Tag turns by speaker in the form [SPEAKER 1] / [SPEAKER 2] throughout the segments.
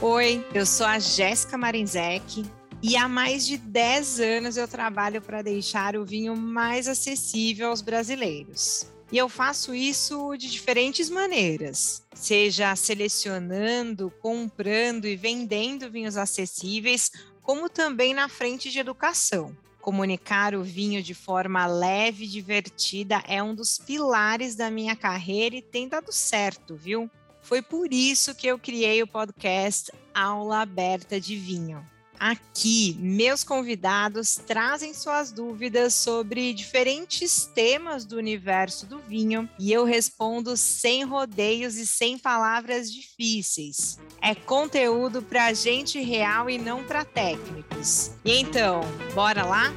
[SPEAKER 1] Oi, eu sou a Jéssica Marinzec e há mais de 10 anos eu trabalho para deixar o vinho mais acessível aos brasileiros. E eu faço isso de diferentes maneiras, seja selecionando, comprando e vendendo vinhos acessíveis, como também na frente de educação. Comunicar o vinho de forma leve e divertida é um dos pilares da minha carreira e tem dado certo, viu? Foi por isso que eu criei o podcast Aula Aberta de Vinho. Aqui, meus convidados trazem suas dúvidas sobre diferentes temas do universo do vinho e eu respondo sem rodeios e sem palavras difíceis. É conteúdo para gente real e não para técnicos. E então, bora lá?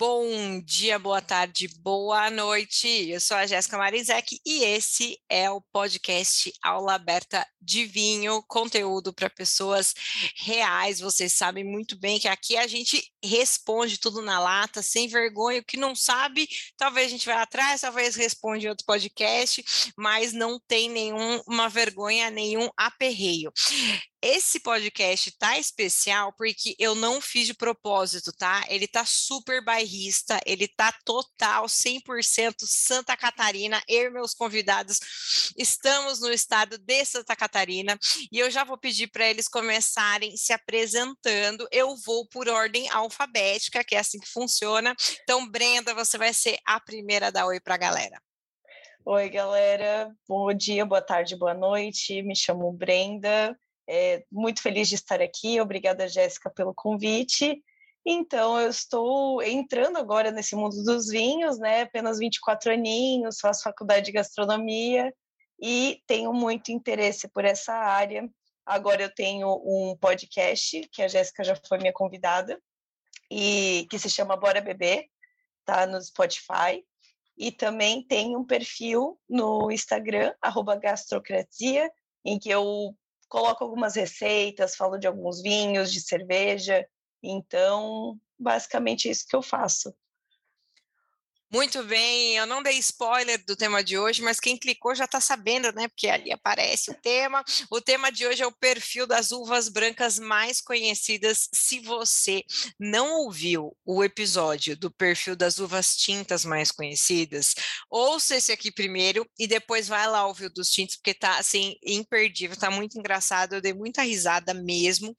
[SPEAKER 1] Bom dia, boa tarde, boa noite. Eu sou a Jéssica Marizek e esse é o podcast Aula Aberta de Vinho, conteúdo para pessoas reais. Vocês sabem muito bem que aqui a gente responde tudo na lata, sem vergonha. O que não sabe, talvez a gente vá atrás, talvez responde em outro podcast, mas não tem nenhuma vergonha, nenhum aperreio. Esse podcast tá especial porque eu não fiz de propósito, tá? Ele tá super bairrista, ele tá total 100% Santa Catarina. Eu e meus convidados estamos no estado de Santa Catarina e eu já vou pedir para eles começarem se apresentando. Eu vou por ordem alfabética, que é assim que funciona. Então, Brenda, você vai ser a primeira a dar oi para a galera.
[SPEAKER 2] Oi, galera. Bom dia, boa tarde, boa noite. Me chamo Brenda. É, muito feliz de estar aqui. Obrigada, Jéssica, pelo convite. Então, eu estou entrando agora nesse mundo dos vinhos, né? Apenas 24 aninhos, faço faculdade de gastronomia e tenho muito interesse por essa área. Agora eu tenho um podcast, que a Jéssica já foi minha convidada, e que se chama Bora Beber, tá no Spotify. E também tem um perfil no Instagram, arroba gastrocracia, em que eu coloco algumas receitas, falo de alguns vinhos, de cerveja. Então, basicamente é isso que eu faço.
[SPEAKER 1] Muito bem, eu não dei spoiler do tema de hoje, mas quem clicou já está sabendo, né? Porque ali aparece o tema. O tema de hoje é o perfil das uvas brancas mais conhecidas. Se você não ouviu o episódio do perfil das uvas tintas mais conhecidas, ouça esse aqui primeiro e depois vai lá ouvir o dos tintos, porque tá assim imperdível, tá muito engraçado. Eu dei muita risada mesmo.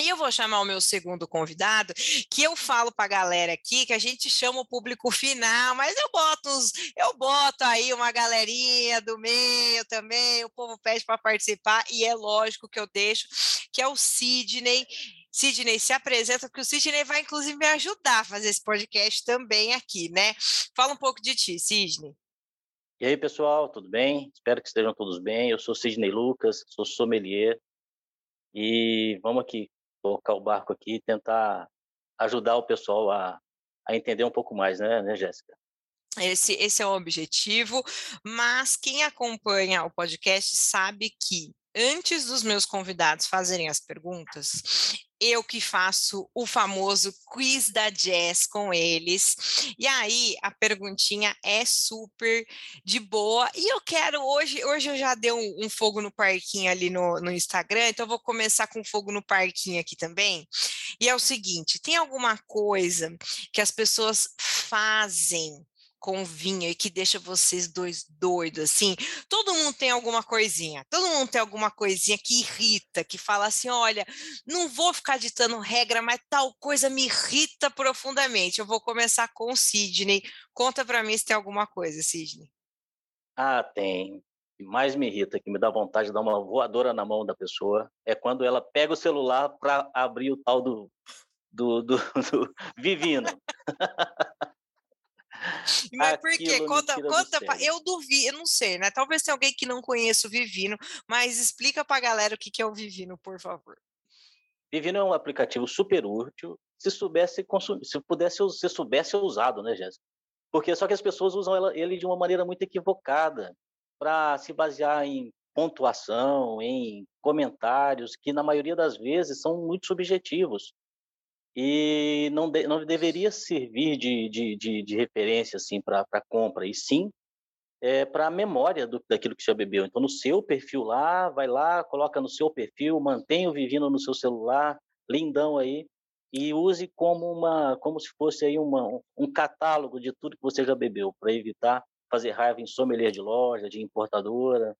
[SPEAKER 1] E eu vou chamar o meu segundo convidado, que eu falo para a galera aqui que a gente chama o público final, mas eu boto uns, eu boto aí uma galerinha do meio também, o povo pede para participar e é lógico que eu deixo, que é o Sidney. Sidney, se apresenta, porque o Sidney vai inclusive me ajudar a fazer esse podcast também aqui, né? Fala um pouco de ti, Sidney.
[SPEAKER 3] E aí, pessoal, tudo bem? Espero que estejam todos bem. Eu sou Sidney Lucas, sou sommelier e vamos aqui tocar o barco aqui e tentar ajudar o pessoal a, a entender um pouco mais, né, né Jéssica?
[SPEAKER 1] Esse, esse é o objetivo, mas quem acompanha o podcast sabe que antes dos meus convidados fazerem as perguntas, eu que faço o famoso quiz da Jazz com eles. E aí a perguntinha é super de boa. E eu quero hoje, hoje eu já dei um, um fogo no parquinho ali no, no Instagram, então eu vou começar com fogo no parquinho aqui também. E é o seguinte: tem alguma coisa que as pessoas fazem com vinho e que deixa vocês dois doidos, assim. Todo mundo tem alguma coisinha, todo mundo tem alguma coisinha que irrita, que fala assim: olha, não vou ficar ditando regra, mas tal coisa me irrita profundamente. Eu vou começar com o Sidney. Conta para mim se tem alguma coisa, Sidney.
[SPEAKER 3] Ah, tem. O que mais me irrita, que me dá vontade de dar uma voadora na mão da pessoa, é quando ela pega o celular para abrir o tal do, do, do, do Vivino.
[SPEAKER 1] Mas por quê? Conta, conta pra, eu duvido, eu não sei, né? Talvez tenha alguém que não conheça o Vivino, mas explica para a galera o que, que é o Vivino, por favor.
[SPEAKER 3] Vivino é um aplicativo super útil, se soubesse consumir, se pudesse, se soubesse usado, né, Jéssica? Porque só que as pessoas usam ele de uma maneira muito equivocada para se basear em pontuação, em comentários que na maioria das vezes são muito subjetivos. E não, de, não deveria servir de, de, de, de referência assim para compra, e sim é, para a memória do, daquilo que você bebeu. Então, no seu perfil lá, vai lá, coloca no seu perfil, mantenha o Vivino no seu celular, lindão aí, e use como uma, como se fosse aí uma, um catálogo de tudo que você já bebeu, para evitar fazer raiva em sommelier de loja, de importadora,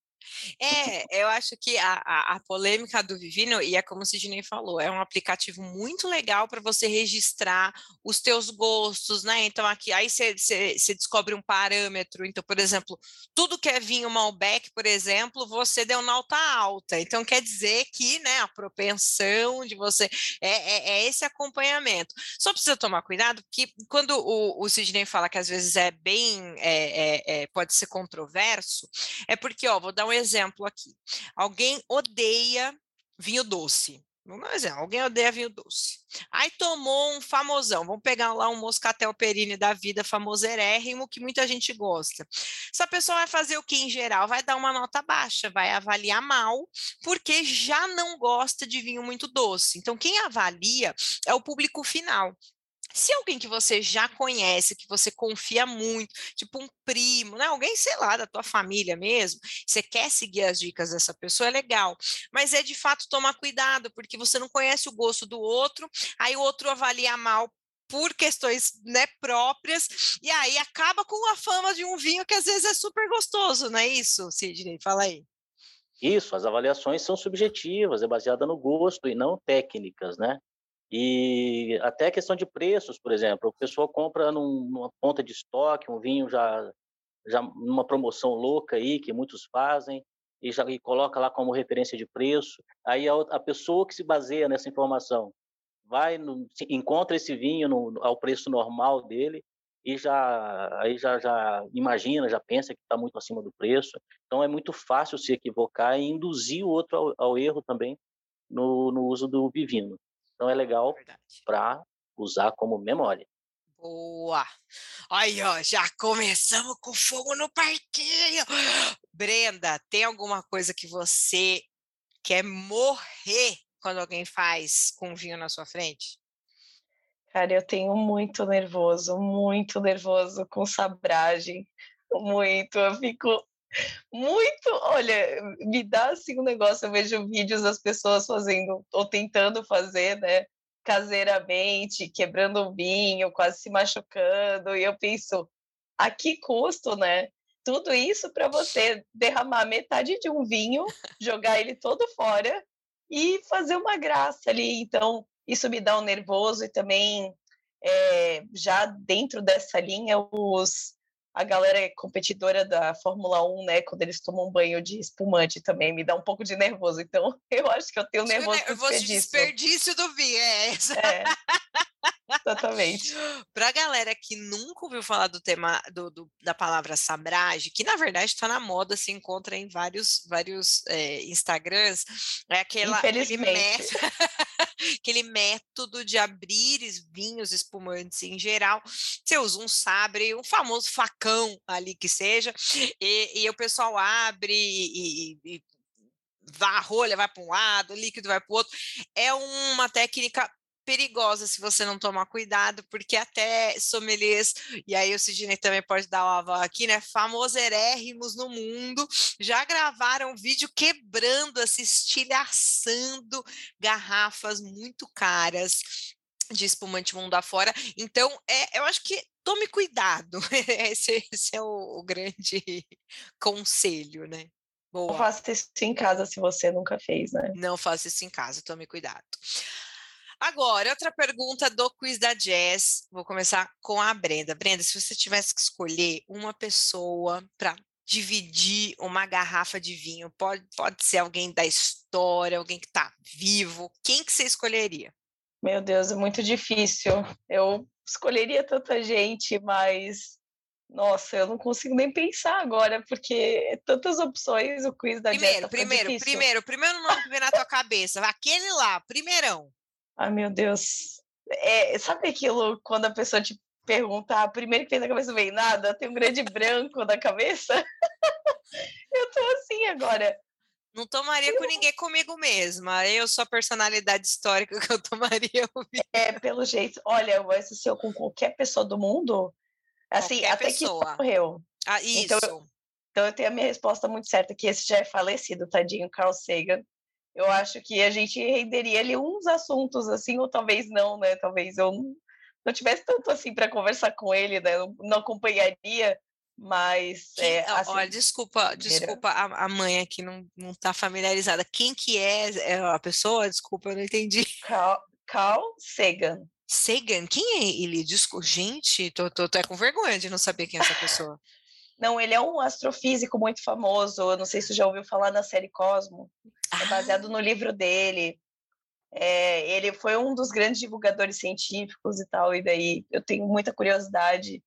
[SPEAKER 1] é, eu acho que a, a, a, polêmica do Vivino, e é como o Sidney falou, é um aplicativo muito legal para você registrar os teus gostos, né? Então, aqui, aí você descobre um parâmetro. Então, por exemplo, tudo que é vinho Malbec, por exemplo, você deu nota alta. Então, quer dizer que, né, a propensão de você é, é, é esse acompanhamento. Só precisa tomar cuidado, porque quando o, o Sidney fala que às vezes é bem, é, é, é pode ser controverso, é porque, ó, vou dar um exemplo aqui. Alguém odeia vinho doce. Vamos dar exemplo. Alguém odeia vinho doce. Aí tomou um famosão. Vamos pegar lá um moscatel perine da vida, famoserérrimo, que muita gente gosta. Essa pessoa vai fazer o que em geral? Vai dar uma nota baixa, vai avaliar mal, porque já não gosta de vinho muito doce. Então, quem avalia é o público final. Se alguém que você já conhece, que você confia muito, tipo um primo, né? Alguém, sei lá, da tua família mesmo, você quer seguir as dicas dessa pessoa, é legal. Mas é de fato tomar cuidado, porque você não conhece o gosto do outro, aí o outro avalia mal por questões né, próprias, e aí acaba com a fama de um vinho que às vezes é super gostoso, não é isso, Sidney? Fala aí.
[SPEAKER 3] Isso, as avaliações são subjetivas, é baseada no gosto e não técnicas, né? E até a questão de preços, por exemplo, a pessoa compra num, numa ponta de estoque um vinho já já numa promoção louca aí que muitos fazem e já e coloca lá como referência de preço. Aí a, a pessoa que se baseia nessa informação vai no, encontra esse vinho no, ao preço normal dele e já aí já, já imagina, já pensa que está muito acima do preço. Então é muito fácil se equivocar e induzir o outro ao, ao erro também no, no uso do bivino. Então é legal para usar como memória.
[SPEAKER 1] Boa! Aí, ó, já começamos com fogo no parquinho. Brenda, tem alguma coisa que você quer morrer quando alguém faz com vinho na sua frente?
[SPEAKER 2] Cara, eu tenho muito nervoso, muito nervoso com sabragem. Muito, eu fico muito, olha, me dá assim um negócio, eu vejo vídeos das pessoas fazendo, ou tentando fazer, né, caseiramente, quebrando o vinho, quase se machucando, e eu penso, a que custo, né? Tudo isso para você derramar metade de um vinho, jogar ele todo fora e fazer uma graça ali. Então, isso me dá um nervoso e também é, já dentro dessa linha, os a galera é competidora da Fórmula 1, né, quando eles tomam banho de espumante também, me dá um pouco de nervoso. Então, eu acho que eu tenho nervoso com desperdício.
[SPEAKER 1] desperdício do vinho, é essa. É.
[SPEAKER 2] Exatamente.
[SPEAKER 1] Para a galera que nunca ouviu falar do tema do, do da palavra sabrage, que na verdade está na moda, se encontra em vários vários é, Instagrams, é aquela aquele método, aquele método de abrir vinhos espumantes em geral. Você usa um sabre, um famoso facão ali que seja, e, e o pessoal abre e, e, e a rolha vai para um lado, o líquido vai para o outro. É uma técnica perigosa se você não tomar cuidado, porque até sommeliers, e aí o Sidney também pode dar uma aval aqui, né? Famoserérrimos no mundo, já gravaram vídeo quebrando, assim, estilhaçando garrafas muito caras de espumante mundo afora. Então, é, eu acho que tome cuidado. Esse, esse é o, o, grande conselho, né?
[SPEAKER 2] Boa. Não faça isso em casa se você nunca fez, né?
[SPEAKER 1] Não faça isso em casa, tome cuidado. Agora, outra pergunta do quiz da Jazz. Vou começar com a Brenda. Brenda, se você tivesse que escolher uma pessoa para dividir uma garrafa de vinho, pode, pode ser alguém da história, alguém que está vivo, quem que você escolheria?
[SPEAKER 2] Meu Deus, é muito difícil. Eu escolheria tanta gente, mas nossa, eu não consigo nem pensar agora, porque é tantas opções o quiz da
[SPEAKER 1] primeiro,
[SPEAKER 2] Jess
[SPEAKER 1] primeiro,
[SPEAKER 2] difícil.
[SPEAKER 1] primeiro, primeiro nome que vem na tua cabeça, aquele lá, primeirão.
[SPEAKER 2] Ai, meu Deus. É, sabe aquilo quando a pessoa te pergunta, ah, primeiro que fez na cabeça não vem nada, tem um grande branco na cabeça? eu tô assim agora.
[SPEAKER 1] Não tomaria eu... com ninguém comigo mesma. Eu sou a personalidade histórica que eu tomaria.
[SPEAKER 2] É, pelo jeito. Olha, eu associou com qualquer pessoa do mundo. Assim, qualquer até pessoa. que morreu.
[SPEAKER 1] Ah, isso.
[SPEAKER 2] Então, então eu tenho a minha resposta muito certa, que esse já é falecido, tadinho, Carl Sagan. Eu acho que a gente renderia ali uns assuntos, assim, ou talvez não, né? Talvez eu não tivesse tanto assim para conversar com ele, né? Eu não acompanharia, mas
[SPEAKER 1] Quem, é, assim, olha, desculpa, desculpa a, a, mãe aqui não não está familiarizada. Quem que é, é a pessoa? Desculpa, eu não entendi.
[SPEAKER 2] Carl, Carl Sagan.
[SPEAKER 1] Sagan, quem é ele? Desculpa, gente, tô, tô, tô é com vergonha de não saber quem é essa pessoa.
[SPEAKER 2] Não, ele é um astrofísico muito famoso. Eu não sei se você já ouviu falar na série Cosmo. É ah. baseado no livro dele. É, ele foi um dos grandes divulgadores científicos e tal. E daí eu tenho muita curiosidade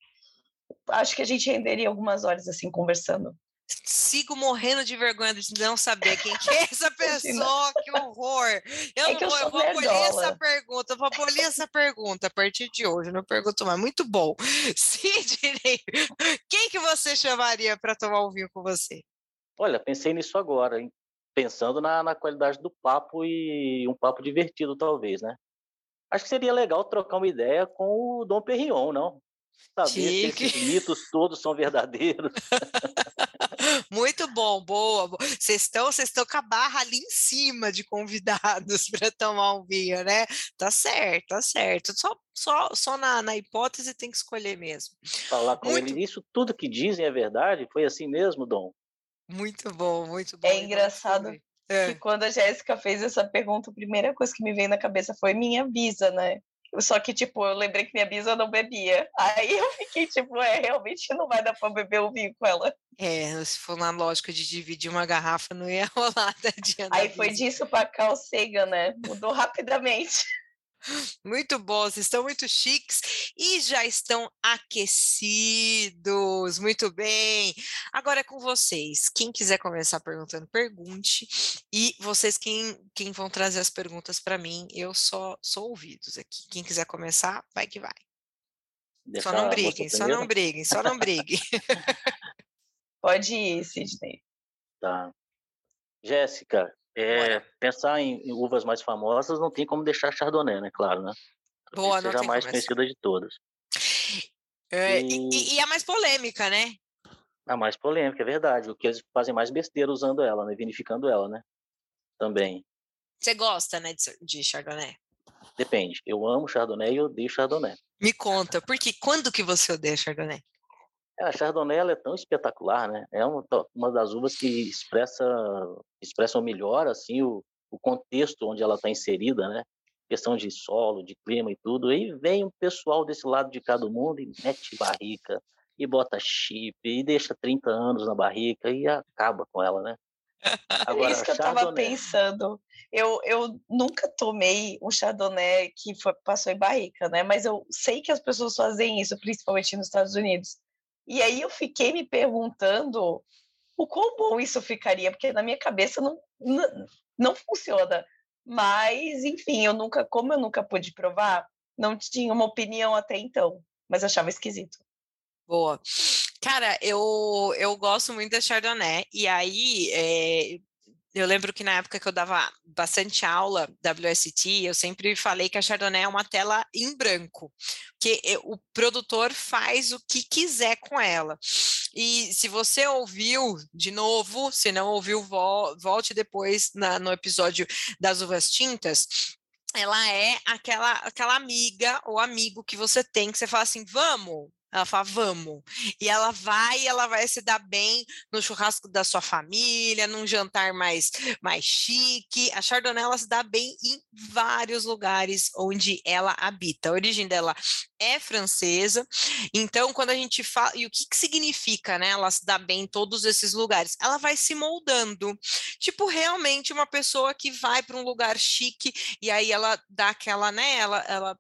[SPEAKER 2] acho que a gente renderia algumas horas assim conversando.
[SPEAKER 1] Sigo morrendo de vergonha de não saber quem que é essa pessoa, que horror. Eu, é não vou, eu, eu vou abolir essa pergunta, eu vou abolir essa pergunta a partir de hoje, não pergunto mais. Muito bom. Sidney, quem que você chamaria para tomar um vinho com você?
[SPEAKER 3] Olha, pensei nisso agora, hein? pensando na, na qualidade do papo e um papo divertido, talvez, né? Acho que seria legal trocar uma ideia com o Dom Perignon, não? Saber que esses mitos todos são verdadeiros.
[SPEAKER 1] Muito bom, boa. Vocês estão, vocês estão com a barra ali em cima de convidados para tomar um vinho, né? Tá certo, tá certo. Só, só, só na, na hipótese tem que escolher mesmo.
[SPEAKER 3] Falar com muito... ele, isso tudo que dizem é verdade? Foi assim mesmo, Dom?
[SPEAKER 1] Muito bom, muito bom.
[SPEAKER 2] É engraçado é. que quando a Jéssica fez essa pergunta, a primeira coisa que me veio na cabeça foi minha visa, né? Só que, tipo, eu lembrei que minha bisa não bebia. Aí eu fiquei, tipo, é, realmente não vai dar pra beber o vinho com ela.
[SPEAKER 1] É, se for na lógica de dividir uma garrafa, não ia rolar, tadinha.
[SPEAKER 2] Aí foi disso pra calcega, né? Mudou rapidamente.
[SPEAKER 1] Muito bom, vocês estão muito chiques e já estão aquecidos. Muito bem. Agora é com vocês. Quem quiser começar perguntando, pergunte. E vocês, quem, quem vão trazer as perguntas para mim, eu só sou ouvidos aqui. Quem quiser começar, vai que vai. Deixa só não briguem, só não briguem, só não briguem.
[SPEAKER 2] Pode ir, Sidney.
[SPEAKER 3] Tá. Jéssica, é, pensar em, em, uvas mais famosas não tem como deixar Chardonnay, né? Claro, né?
[SPEAKER 1] Boa, não
[SPEAKER 3] seja a mais conhecida de todas.
[SPEAKER 1] É, e... E, e, a mais polêmica, né?
[SPEAKER 3] A mais polêmica, é verdade. O que eles fazem mais besteira usando ela, né? Vinificando ela, né? Também.
[SPEAKER 1] Você gosta, né, de, de Chardonnay?
[SPEAKER 3] Depende. Eu amo Chardonnay e odeio Chardonnay.
[SPEAKER 1] Me conta, porque quando que você odeia Chardonnay?
[SPEAKER 3] É, a Chardonnay é tão espetacular, né? É uma, uma das uvas que expressa expressam melhor assim o, o contexto onde ela está inserida, né? Questão de solo, de clima e tudo. Aí vem um pessoal desse lado de cada mundo e mete barrica e bota chip e deixa 30 anos na barrica e acaba com ela, né?
[SPEAKER 2] Agora, é isso que eu estava pensando. Eu, eu nunca tomei um chardonnay que foi, passou em barrica, né? Mas eu sei que as pessoas fazem isso, principalmente nos Estados Unidos. E aí eu fiquei me perguntando o quão bom isso ficaria, porque na minha cabeça não, não, não funciona. Mas, enfim, eu nunca, como eu nunca pude provar, não tinha uma opinião até então, mas achava esquisito.
[SPEAKER 1] Boa. Cara, eu, eu gosto muito da Chardonnay, e aí é, eu lembro que na época que eu dava bastante aula WST, eu sempre falei que a Chardonnay é uma tela em branco, que o produtor faz o que quiser com ela. E se você ouviu de novo, se não ouviu, volte depois na, no episódio das uvas tintas ela é aquela aquela amiga ou amigo que você tem que você fala assim, vamos, ela fala, vamos. E ela vai, ela vai se dar bem no churrasco da sua família, num jantar mais, mais chique. A Chardonnay ela se dá bem em vários lugares onde ela habita. A origem dela é francesa. Então, quando a gente fala. E o que, que significa, né? Ela se dá bem em todos esses lugares? Ela vai se moldando. Tipo, realmente uma pessoa que vai para um lugar chique e aí ela dá aquela, né? Ela, ela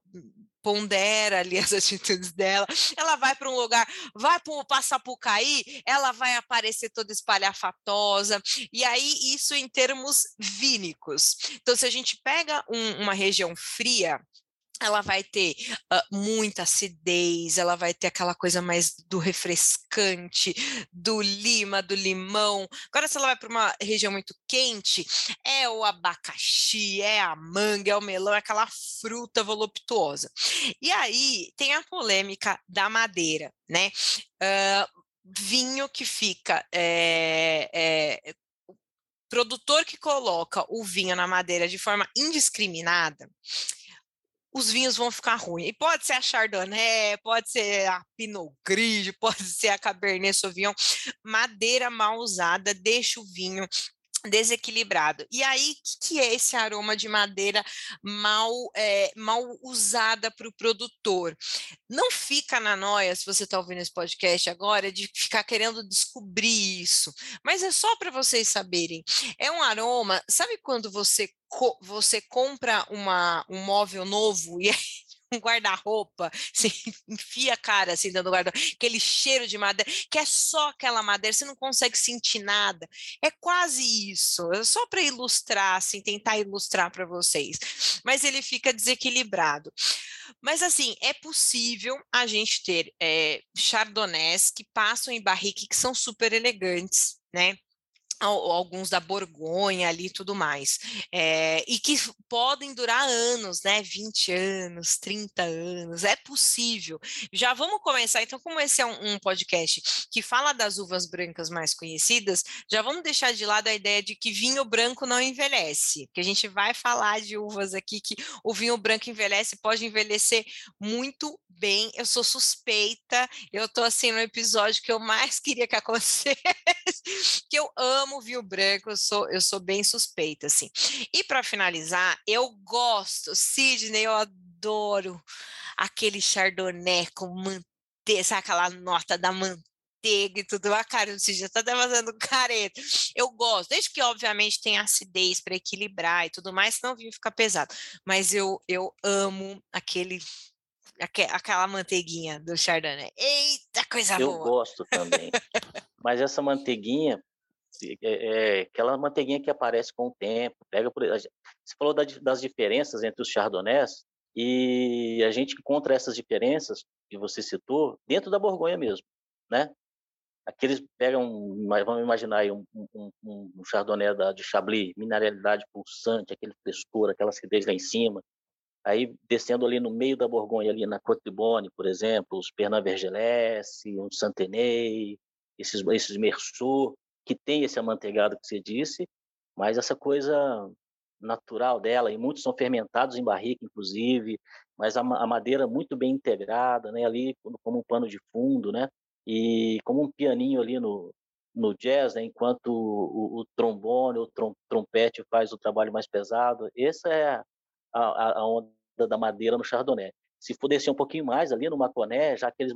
[SPEAKER 1] pondera ali as atitudes dela. Ela vai para um lugar, vai para o Passapucaí, ela vai aparecer toda espalhafatosa. E aí, isso em termos vínicos. Então, se a gente pega um, uma região fria, ela vai ter uh, muita acidez, ela vai ter aquela coisa mais do refrescante, do lima, do limão. Agora, se ela vai para uma região muito quente, é o abacaxi, é a manga, é o melão, é aquela fruta voluptuosa. E aí tem a polêmica da madeira, né? Uh, vinho que fica é, é, produtor que coloca o vinho na madeira de forma indiscriminada, os vinhos vão ficar ruins. E pode ser a Chardonnay, pode ser a Pinot Gris, pode ser a Cabernet Sauvignon. Madeira mal usada deixa o vinho desequilibrado. E aí, o que, que, é esse aroma de madeira mal, é, mal usada para o produtor? Não fica na noia, se você está ouvindo esse podcast agora, de ficar querendo descobrir isso, mas é só para vocês saberem. É um aroma, sabe quando você, você compra uma, um móvel novo e guarda-roupa, você enfia a cara assim dando guarda aquele cheiro de madeira, que é só aquela madeira, você não consegue sentir nada. É quase isso, é só para ilustrar, assim, tentar ilustrar para vocês. Mas ele fica desequilibrado. Mas assim, é possível a gente ter é, chardonnays que passam em barrique que são super elegantes, né? Alguns da Borgonha ali e tudo mais, é, e que podem durar anos, né, 20 anos, 30 anos, é possível. Já vamos começar, então, como esse é um, um, podcast que fala das uvas brancas mais conhecidas, já vamos deixar de lado a ideia de que vinho branco não envelhece, que a gente vai falar de uvas aqui que o vinho branco envelhece, pode envelhecer muito bem, eu sou suspeita, eu tô assim no episódio que eu mais queria que acontecesse, que eu amo amo vinho branco, eu sou, eu sou bem suspeita, assim. E para finalizar, eu gosto, Sidney, eu adoro aquele chardonnay com manteiga, sabe aquela nota da manteiga e tudo. A cara do Sidney tá até fazendo careta. Eu gosto, desde que, obviamente, tem acidez para equilibrar e tudo mais, senão o vinho fica pesado. Mas eu, eu amo aquele aquela manteiguinha do Chardonnay. Eita, coisa
[SPEAKER 3] eu
[SPEAKER 1] boa!
[SPEAKER 3] Eu gosto também. Mas essa manteiguinha, é, é, aquela manteiguinha que aparece com o tempo. Pega por, você falou da, das diferenças entre os chardonnays e a gente encontra essas diferenças que você citou dentro da Borgonha mesmo, né? Aqueles pegam, vamos imaginar aí um, um, um chardonnay da, de Chablis, mineralidade pulsante, aquele frescor, aquela acidez lá em cima. Aí descendo ali no meio da Borgonha, ali na Côte de Bonne, por exemplo, os Pernod Vergelès, um Santenay, esses, esses Meursault, que tem esse amanteigado que você disse, mas essa coisa natural dela, e muitos são fermentados em barrica, inclusive, mas a, a madeira muito bem integrada, né, ali como um pano de fundo, né, e como um pianinho ali no, no jazz, né, enquanto o, o, trombone, o trom, trompete faz o trabalho mais pesado, essa é a, a, onda da madeira no chardonnay. Se descer um pouquinho mais ali no maconé, já aqueles,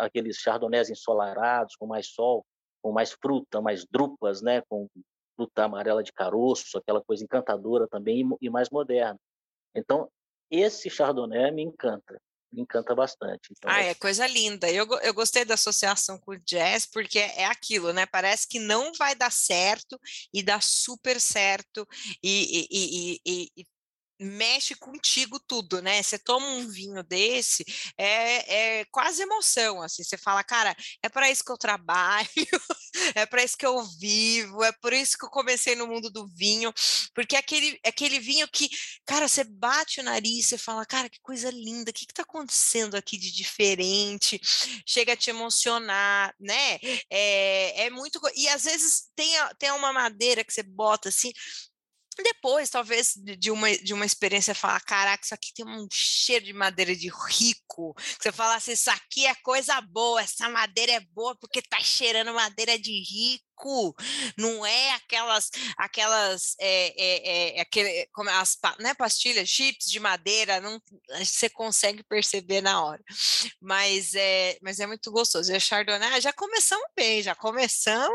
[SPEAKER 3] aqueles chardonnays ensolarados, com mais sol, com mais fruta, mais drupas, né, com fruta amarela de caroço, aquela coisa encantadora também e mais moderna. Então, esse Chardonnay me encanta, me encanta bastante. Então,
[SPEAKER 1] ah, é coisa linda. Eu, eu gostei da associação com o jazz, porque é aquilo, né? Parece que não vai dar certo e dá super certo e, e, e, e mexe contigo tudo, né? Você toma um vinho desse, é, é quase emoção, assim, você fala, cara, é para isso que eu trabalho, é para isso que eu vivo, é por isso que eu comecei no mundo do vinho, porque é aquele, é aquele vinho que, cara, você bate o nariz, você fala, cara, que coisa linda, o que está acontecendo aqui de diferente, chega a te emocionar, né? É, é muito, e às vezes tem, tem uma madeira que você bota assim, depois, talvez, de uma, de uma experiência, falar: caraca, isso aqui tem um cheiro de madeira de rico. Você fala assim: isso aqui é coisa boa, essa madeira é boa porque tá cheirando madeira de rico não é aquelas, aquelas, é, é, é, aquele, como as né, pastilhas, chips de madeira, não, você consegue perceber na hora. Mas é, mas é muito gostoso. E a Chardonnay, já começamos bem, já começamos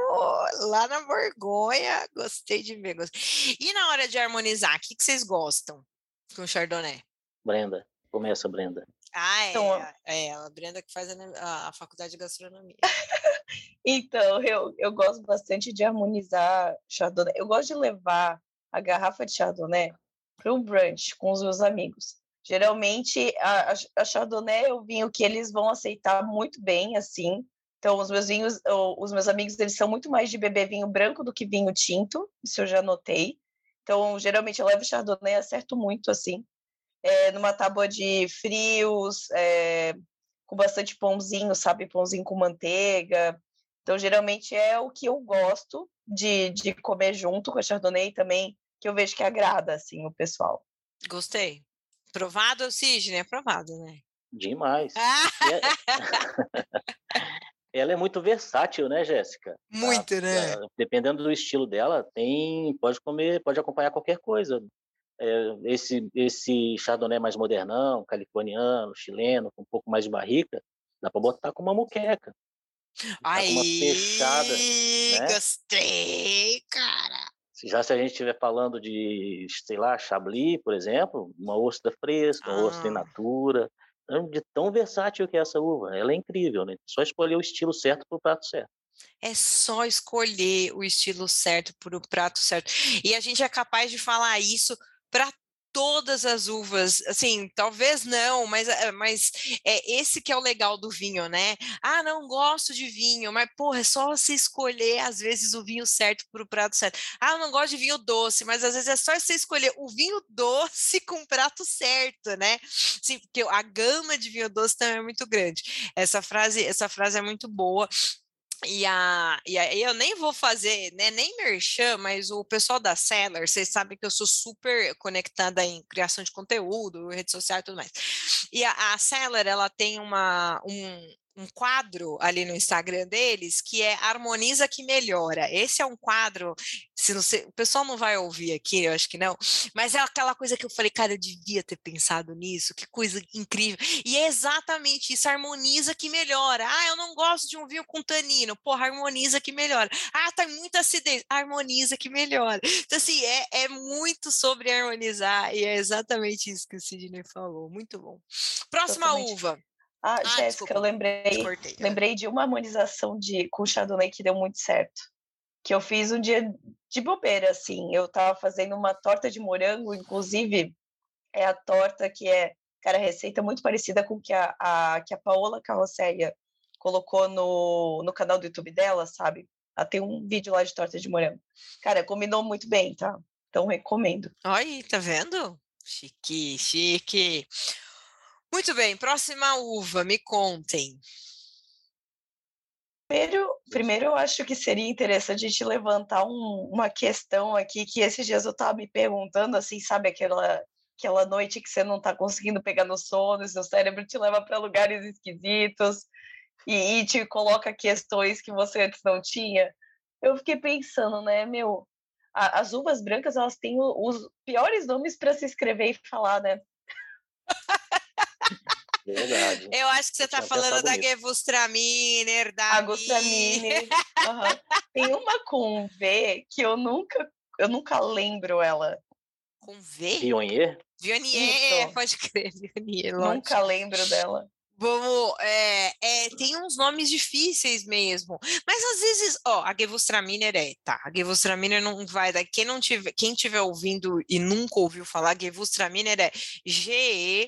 [SPEAKER 1] lá na Borgonha, gostei de ver. Gostei. E na hora de harmonizar, o que, que vocês gostam com Chardonnay?
[SPEAKER 3] Brenda, começa, Brenda.
[SPEAKER 1] Ah, é, então, é, a Brenda que faz a, a faculdade de gastronomia.
[SPEAKER 2] Então, eu, eu gosto bastante de harmonizar Chardonnay. Eu gosto de levar a garrafa de Chardonnay para um brunch com os meus amigos. Geralmente, a, a Chardonnay é o vinho que eles vão aceitar muito bem, assim. Então, os meus vinhos, os meus amigos, eles são muito mais de beber vinho branco do que vinho tinto, isso eu já notei. Então, geralmente, eu levo Chardonnay, acerto muito, assim. É, numa tábua de frios, é, com bastante pãozinho, sabe? Pãozinho com manteiga. Então, geralmente, é o que eu gosto de, de comer junto com a Chardonnay também, que eu vejo que agrada, assim, o pessoal.
[SPEAKER 1] Gostei. Provado, Sidney? É provado, né?
[SPEAKER 3] Demais. Ah! ela é muito versátil, né, Jéssica?
[SPEAKER 1] Muito, a, né? A,
[SPEAKER 3] dependendo do estilo dela, tem pode comer, pode acompanhar qualquer coisa. É, esse esse chardonnay mais modernão, californiano, chileno, com um pouco mais de barrica, dá para botar com uma muqueca.
[SPEAKER 1] Aí, fechada, né? gostei, cara.
[SPEAKER 3] Já se a gente estiver falando de, sei lá, Chablis, por exemplo, uma ostra fresca, uma ah. ostra in natura, de tão versátil que é essa uva. Ela é incrível, né? Só escolher o estilo certo para o prato certo.
[SPEAKER 1] É só escolher o estilo certo para o prato certo. E a gente é capaz de falar isso para todas as uvas, assim, talvez não, mas, eh, mas é esse que é o legal do vinho, né? Ah, não gosto de vinho, mas porra, é só se escolher às vezes o vinho certo para o prato certo. Ah, não gosto de vinho doce, mas às vezes é só você escolher o vinho doce com o prato certo, né? Sim, porque a gama de vinho doce também é muito grande. Essa frase, essa frase é muito boa. E, a, e aí eu nem vou fazer, né, nem merchan, mas o pessoal da Seller, vocês sabem que eu sou super conectada em criação de conteúdo, rede social e tudo mais. E a, a Seller, ela tem uma, um, um quadro ali no Instagram deles que é Harmoniza que Melhora. Esse é um quadro, se não sei, o pessoal não vai ouvir aqui, eu acho que não, mas é aquela coisa que eu falei, cara, eu devia ter pensado nisso, que coisa incrível. E é exatamente isso, harmoniza que melhora. Ah, eu não gosto de um vinho com tanino, porra, harmoniza que melhora. Ah, tá muita acidez, harmoniza que melhora. Então, assim, é, é muito sobre harmonizar, e é exatamente isso que o Sidney falou. Muito bom. Próxima Totalmente. uva.
[SPEAKER 2] Ah, ah Jéssica, eu lembrei, lembrei de uma harmonização de, com Chardonnay que deu muito certo. Que eu fiz um dia de bobeira, assim. Eu tava fazendo uma torta de morango, inclusive é a torta que é, cara, receita muito parecida com que a, a que a Paola Carrosseia colocou no, no canal do YouTube dela, sabe? Ela tem um vídeo lá de torta de morango. Cara, combinou muito bem, tá? Então recomendo.
[SPEAKER 1] Olha, tá vendo? Chique, chique. Muito bem, próxima uva, me contem.
[SPEAKER 2] Primeiro, primeiro eu acho que seria interessante a gente levantar um, uma questão aqui que esses dias eu estava me perguntando, assim, sabe aquela aquela noite que você não está conseguindo pegar no sono, e seu cérebro te leva para lugares esquisitos e, e, te coloca questões que você antes não tinha. Eu fiquei pensando, né, meu, a, as uvas brancas elas têm os piores nomes para se escrever e falar, né?
[SPEAKER 3] Verdade.
[SPEAKER 1] Eu acho que você está falando da Gewürztraminer, da
[SPEAKER 2] A Gewürztraminer. uhum. Tem uma com V que eu nunca, eu nunca lembro ela.
[SPEAKER 1] Com V?
[SPEAKER 3] Vionier?
[SPEAKER 1] Vionier, pode crer, Vionier.
[SPEAKER 2] Nunca lembro dela.
[SPEAKER 1] Vamos, é, é, tem uns nomes difíceis mesmo, mas às vezes, ó, a Gewürztraminer é, tá, a não vai dar, quem não tiver, quem tiver ouvindo e nunca ouviu falar, Gewürztraminer é G-E-W-U-R-Z-T-R-A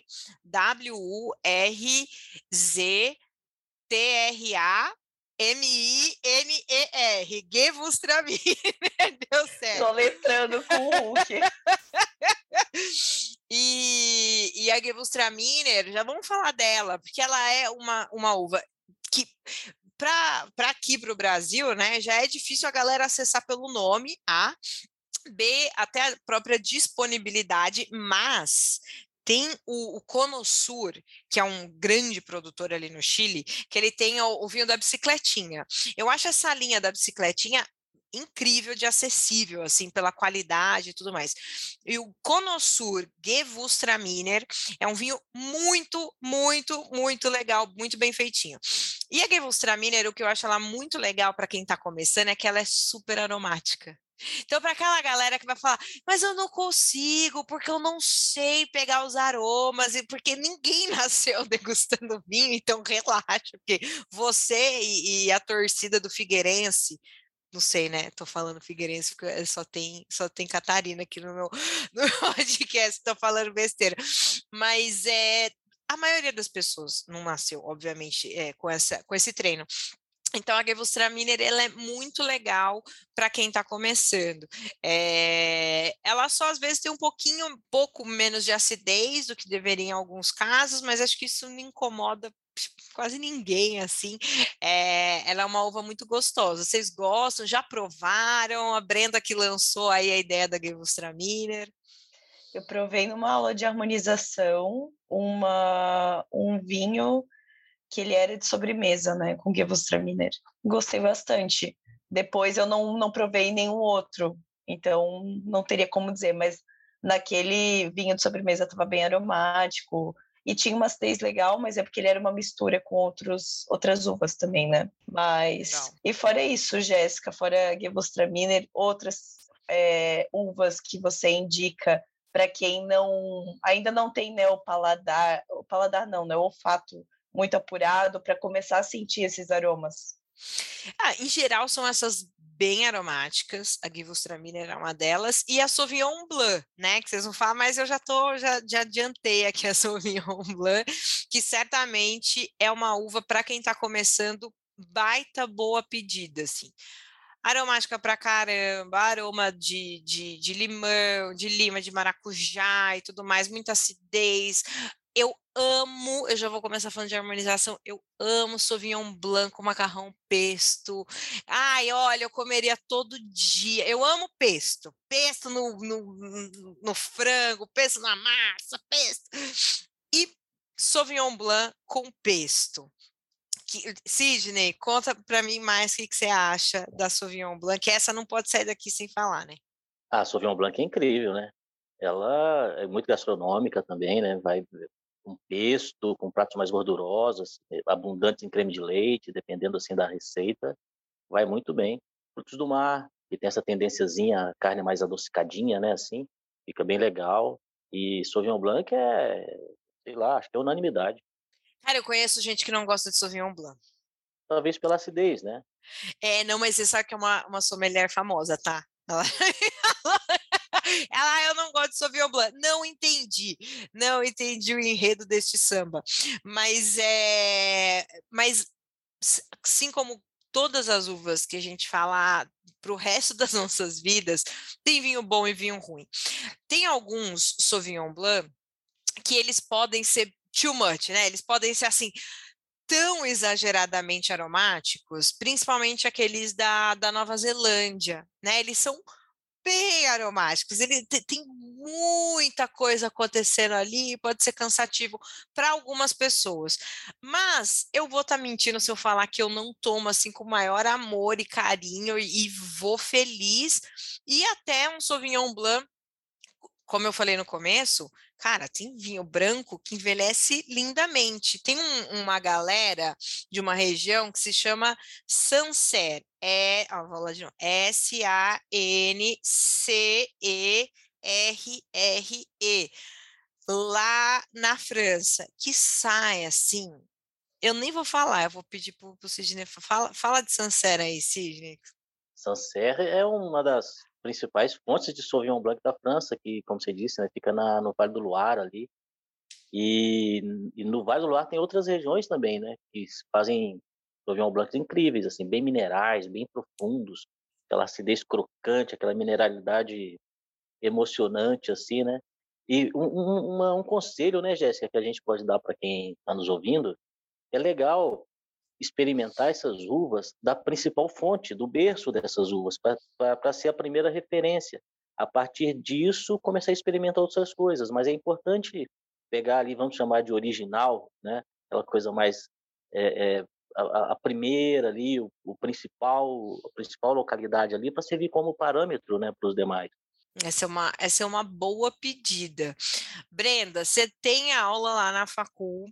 [SPEAKER 1] M-I-N-E-R, Gewürztraminer, deu certo.
[SPEAKER 2] Tô letrando com o Hulk.
[SPEAKER 1] E, e a Gewürztraminer, já vamos falar dela, porque ela é uma, uma uva que para aqui para o Brasil, né, já é difícil a galera acessar pelo nome, A, B, até a própria disponibilidade, mas tem o, o Conosur, que é um grande produtor ali no Chile, que ele tem o, o vinho da bicicletinha. Eu acho essa linha da bicicletinha incrível de acessível, assim, pela qualidade e tudo mais. E o Conosur Gewürztraminer é um vinho muito, muito, muito legal, muito bem feitinho. E a Gewürztraminer, o que eu acho ela muito legal para quem está começando é que ela é super aromática. Então, para aquela galera que vai falar, mas eu não consigo, porque eu não sei pegar os aromas, e porque ninguém nasceu degustando vinho, então relaxa, porque você e, e a torcida do Figueirense não sei, né? Tô falando Figueirense porque só tem, só tem Catarina aqui no meu no podcast, tô falando besteira. Mas é, a maioria das pessoas não nasceu, obviamente, é, com, essa, com esse treino. Então, a Gewürztraminer ela é muito legal para quem está começando. É, ela só às vezes tem um pouquinho, um pouco menos de acidez do que deveria em alguns casos, mas acho que isso não incomoda quase ninguém assim. É, ela é uma uva muito gostosa. Vocês gostam? Já provaram? A Brenda que lançou aí a ideia da Gewürztraminer.
[SPEAKER 2] Eu provei numa aula de harmonização uma, um vinho que ele era de sobremesa, né, com Gewürztraminer. Gostei bastante. Depois eu não, não provei nenhum outro, então não teria como dizer, mas naquele vinho de sobremesa estava bem aromático e tinha uma acidez legal, mas é porque ele era uma mistura com outros, outras uvas também, né? Mas Legal. e fora isso, Jéssica, fora Gewürztraminer, outras é, uvas que você indica para quem não ainda não tem né, o paladar, o paladar não, né, o olfato muito apurado para começar a sentir esses aromas?
[SPEAKER 1] Ah, em geral são essas bem aromáticas, a Gewürztraminer é uma delas, e a Sauvignon Blanc, né, que vocês vão falar, mas eu já tô, já, já adiantei aqui a Sauvignon Blanc, que certamente é uma uva para quem está começando, baita boa pedida, assim aromática pra caramba, aroma de, de, de limão, de lima, de maracujá e tudo mais, muita acidez. Eu amo, eu já vou começar falando de harmonização, eu amo Sauvignon Blanc com macarrão pesto. Ai, olha, eu comeria todo dia. Eu amo pesto. Pesto no, no, no frango, pesto na massa, pesto. E Sauvignon Blanc com pesto que, Sidney, conta para mim mais o que, que, você acha da Sauvignon Blanc, que essa não pode sair daqui sem falar, né?
[SPEAKER 3] Ah, a Sauvignon Blanc é incrível, né? Ela é muito gastronômica também, né? Vai com pesto, com pratos mais gordurosos, eh, abundantes em creme de leite, dependendo assim da receita, vai muito bem. Frutos do mar, que tem essa tendênciazinha, carne mais adocicadinha, né? Assim, fica bem legal. E Sauvignon Blanc é, sei lá, acho que é unanimidade.
[SPEAKER 1] Cara, eu conheço gente que não gosta de Sauvignon Blanc.
[SPEAKER 3] Talvez pela acidez, né?
[SPEAKER 1] É, não, mas você sabe que é uma, uma sommelier famosa, tá? Ela... Ela, eu não gosto de Sauvignon Blanc. Não entendi, não entendi o enredo deste samba. Mas é, mas assim como todas as uvas que a gente fala para o resto das nossas vidas, tem vinho bom e vinho ruim. Tem alguns Sauvignon Blanc que eles podem ser too much, né? Eles podem ser assim tão exageradamente aromáticos, principalmente aqueles da, da Nova Zelândia, né? Eles são bem aromáticos, ele tem muita coisa acontecendo ali, pode ser cansativo para algumas pessoas. Mas eu vou estar tá mentindo se eu falar que eu não tomo assim com maior amor e carinho e, e vou feliz. E até um Sauvignon Blanc como eu falei no começo, cara, tem vinho branco que envelhece lindamente. Tem um, uma galera de uma região que se chama Sancerre. É, ó, vou lá de novo. S-A-N-C-E-R-R-E. Lá na França, que sai assim. Eu nem vou falar, eu vou pedir para o Sidney. Fala, fala de Sancerre aí, Sidney.
[SPEAKER 3] Sancerre é uma das principais fontes de Sauvignon Blanc da França, que, como você disse, né, fica na, no Vale do Loire ali. E, e, no Vale do Loire tem outras regiões também, né, que fazem Sauvignon Blancs incríveis, assim, bem minerais, bem profundos, aquela acidez crocante, aquela mineralidade emocionante, assim, né. E um, um, uma, um conselho, né, Jéssica, que a gente pode dar para quem está nos ouvindo, é legal experimentar essas uvas da principal fonte, do berço dessas uvas, para ser a primeira referência. A partir disso, começar a experimentar outras coisas, mas é importante pegar ali, vamos chamar de original, né? aquela coisa mais é, é, a, a, primeira ali, o, o, principal, a principal localidade ali, para servir como parâmetro né, para os demais.
[SPEAKER 1] Essa é, uma, essa é uma boa pedida. Brenda, você tem aula lá na Facul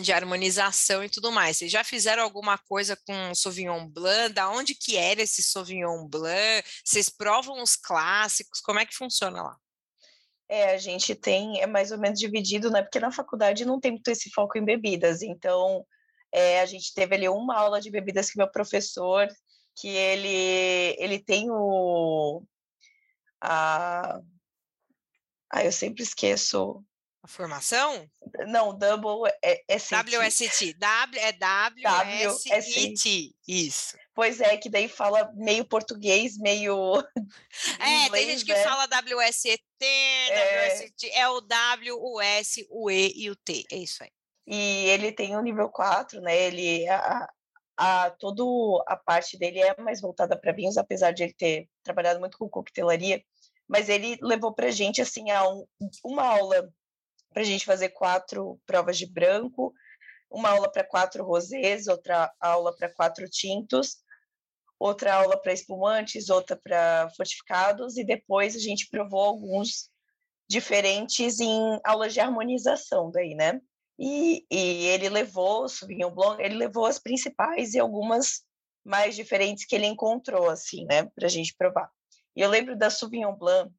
[SPEAKER 1] de harmonização e tudo mais. Vocês já fizeram alguma coisa com Sauvignon Blanc? Da onde que era esse Sauvignon Blanc? Vocês provam os clássicos? Como é que funciona lá?
[SPEAKER 2] É, a gente tem, é mais ou menos dividido, né? Porque na faculdade não tem muito esse foco em bebidas. Então, é, a gente teve ali uma aula de bebidas que meu professor, que ele, ele tem o... A, ah, eu sempre esqueço
[SPEAKER 1] A formação?
[SPEAKER 2] Não, double é, é
[SPEAKER 1] WST. W é WST. Isso.
[SPEAKER 2] Pois é, que daí fala meio português, meio.
[SPEAKER 1] É, inglês, tem gente que né? fala WST, é... WST. É o W, o S, o E e o T. É isso aí.
[SPEAKER 2] E ele tem o nível 4, né? Ele. A, a, todo a parte dele é mais voltada para vinhos, apesar de ele ter trabalhado muito com coquetelaria, mas ele levou para gente assim a um, uma aula para a gente fazer quatro provas de branco, uma aula para quatro rosés, outra aula para quatro tintos, outra aula para espumantes, outra para fortificados, e depois a gente provou alguns diferentes em aulas de harmonização daí, né? E, e ele levou o Sauvignon Blanc, ele levou as principais e algumas mais diferentes que ele encontrou, assim, né, para a gente provar. E eu lembro da Sauvignon Blanc,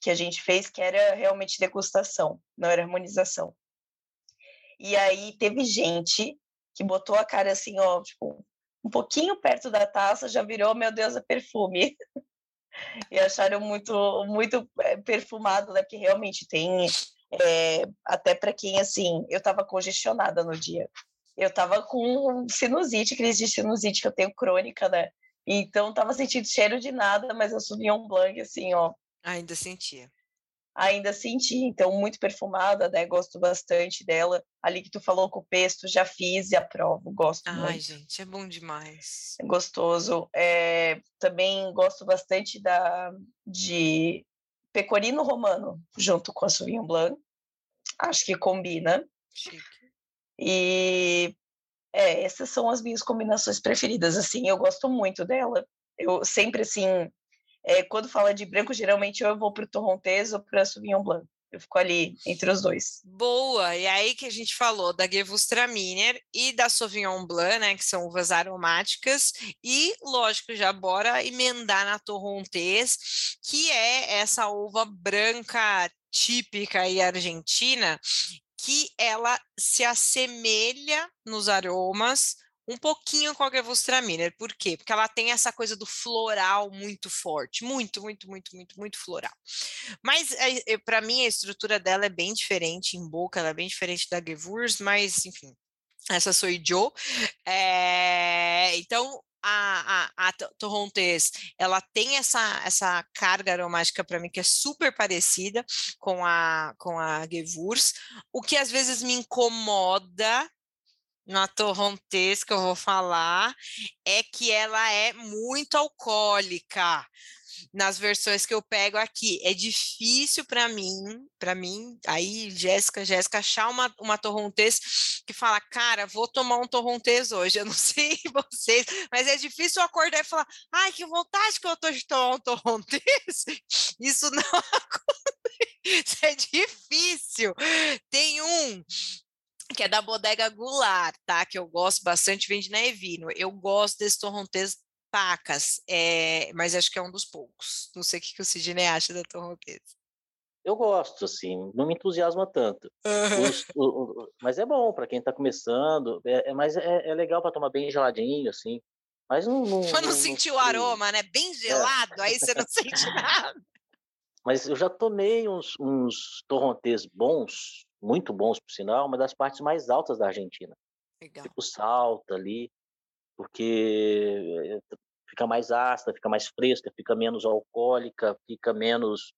[SPEAKER 2] que a gente fez, que era realmente degustação, não era harmonização. E aí teve gente que botou a cara assim, ó, tipo, um pouquinho perto da taça, já virou, meu Deus, é perfume. e acharam muito, muito eh, perfumado, né? Porque realmente tem, é, até para quem, assim, eu estava congestionada no dia. Eu estava com sinusite, crise de sinusite, que eu tenho crônica, né? Então, estava sentindo cheiro de nada, mas eu subi um blanc, assim, ó,
[SPEAKER 1] Ainda sentia.
[SPEAKER 2] Ainda senti, então muito perfumada, né? Gosto bastante dela. Ali que tu falou com o pesto, já fiz e aprovo, gosto
[SPEAKER 1] Ai,
[SPEAKER 2] muito.
[SPEAKER 1] gente, é bom demais.
[SPEAKER 2] É gostoso. É, também gosto bastante da de pecorino romano junto com a Sauvignon Blanc. Acho que combina.
[SPEAKER 1] Chique.
[SPEAKER 2] E é, essas são as minhas combinações preferidas. Assim, eu gosto muito dela. Eu sempre assim é, quando fala de branco, geralmente eu vou para o Torrontés ou para Sauvignon Blanc. Eu fico ali entre os dois.
[SPEAKER 1] Boa! E aí que a gente falou da Gewürztraminer e da Sauvignon Blanc, né, que são uvas aromáticas, e lógico, já bora emendar na Torrontés, que é essa uva branca típica e argentina, que ela se assemelha nos aromas um pouquinho com a Gewürztraminer. Por quê? Porque ela tem essa coisa do floral muito forte, muito, muito, muito, muito, muito floral. Mas é, é, para mim a estrutura dela é bem diferente em boca, ela é bem diferente da Gewürz, mas enfim, essa sou Joe. É, então a, a, a ela tem essa, essa carga aromática para mim que é super parecida com a, com a Gewürz, o que às vezes me incomoda na Torrontés que eu vou falar é que ela é muito alcoólica nas versões que eu pego aqui. É difícil para mim, para mim, aí, Jéssica, Jéssica, achar uma, uma torrontés que fala, cara, vou tomar um torrontés hoje. Eu não sei vocês, mas é difícil acordar e falar, ai, que vontade que eu tô de tomar um torrontés. Isso não acontece. Isso é difícil. Tem um que é da Bodega Goulart, tá? Que eu gosto bastante, vende na Evino. Eu gosto desse torrontés pacas, é, mas acho que é um dos poucos. Não sei o que, que o Sidney acha da torrontés.
[SPEAKER 3] Eu gosto, assim, não me entusiasma tanto.
[SPEAKER 1] Uhum.
[SPEAKER 3] Os, o, o, mas é bom para quem está começando, é, é mas é, é legal para tomar bem geladinho, assim. Mas não. não
[SPEAKER 1] Quando não, sentir o aroma, né? Bem é. gelado, é. aí você não sente nada.
[SPEAKER 3] Mas eu já tomei uns, uns torrontés bons, muito bons, por sinal, uma das partes mais altas da Argentina.
[SPEAKER 1] Legal.
[SPEAKER 3] Tipo Salta ali, porque eh, fica mais ácida, fica mais fresca, fica menos alcoólica, fica menos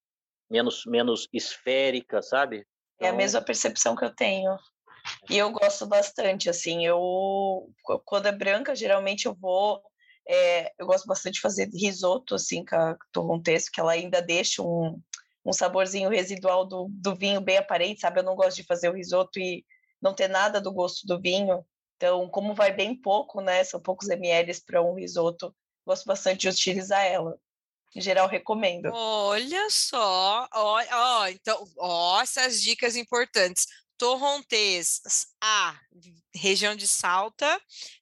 [SPEAKER 3] menos menos esférica, sabe?
[SPEAKER 2] Então... É a mesma percepção que eu tenho. E eu gosto bastante, assim, eu quando é branca, geralmente eu vou é, eu gosto bastante de fazer risoto, assim, com a torrontés, que ela ainda deixa um, um saborzinho residual do, do vinho bem aparente, sabe? Eu não gosto de fazer o risoto e não ter nada do gosto do vinho. Então, como vai bem pouco, né? São poucos ml para um risoto, gosto bastante de utilizar ela. Em geral, recomendo.
[SPEAKER 1] Olha só, ó, ó, então, ó, essas dicas importantes. Torrontés, A, região de Salta,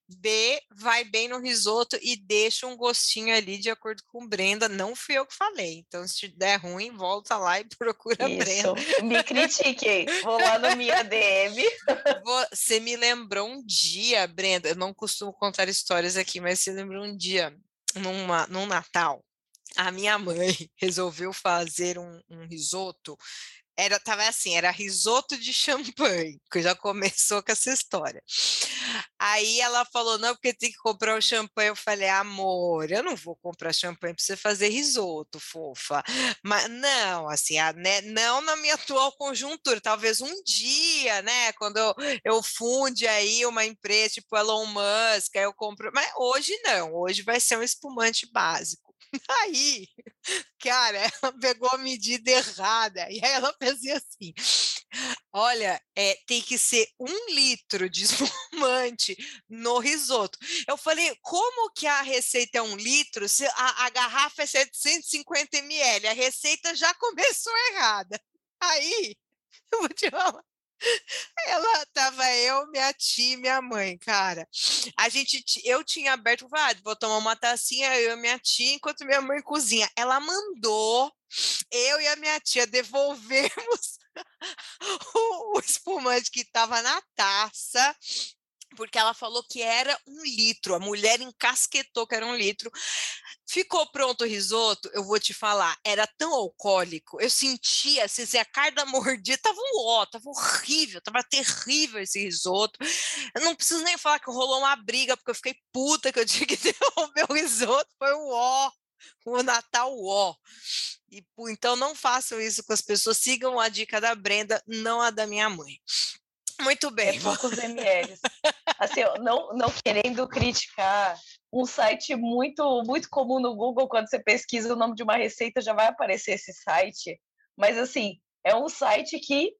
[SPEAKER 1] B, vai bem no risoto e deixa um gostinho ali de acordo com Brenda. Não fui eu que falei, então se der ruim, volta lá e procura Isso. Brenda.
[SPEAKER 2] Me critique, vou lá no minha DM.
[SPEAKER 1] Você me lembrou um dia, Brenda, eu não costumo contar histórias aqui, mas você lembrou um dia, numa, num Natal, a minha mãe resolveu fazer um, um risoto era tava assim, era risoto de champanhe, que já começou com essa história. Aí ela falou: "Não, porque tem que comprar o champanhe". Eu falei: "Amor, eu não vou comprar champanhe para você fazer risoto, fofa". Mas não, assim, a, né, não na minha atual conjuntura, talvez um dia, né, quando eu, eu funde aí uma empresa tipo Elon Musk, aí eu compro, mas hoje não, hoje vai ser um espumante básico. Aí, cara, ela pegou a medida errada. E aí ela fazia assim: olha, é, tem que ser um litro de espumante no risoto. Eu falei, como que a receita é um litro se a, a garrafa é 750 ml? A receita já começou errada. Aí, eu vou te falar. Ela tava eu, minha tia e minha mãe, cara. A gente, eu tinha aberto, ah, vou tomar uma tacinha, eu e minha tia, enquanto minha mãe cozinha. Ela mandou eu e a minha tia devolvermos o, o espumante que estava na taça porque ela falou que era um litro. A mulher encasquetou que era um litro. Ficou pronto o risoto, eu vou te falar, era tão alcoólico, eu sentia, se a carne mordia, tava um ó, tava horrível, tava terrível esse risoto. Eu não preciso nem falar que rolou uma briga, porque eu fiquei puta que eu tinha que devolver o risoto, foi o ó, o Natal ó. E, então não façam isso com as pessoas, sigam a dica da Brenda, não a da minha mãe. Muito bem.
[SPEAKER 2] É poucos ml. Assim, não, não querendo criticar um site muito, muito comum no Google, quando você pesquisa o nome de uma receita, já vai aparecer esse site. Mas, assim, é um site que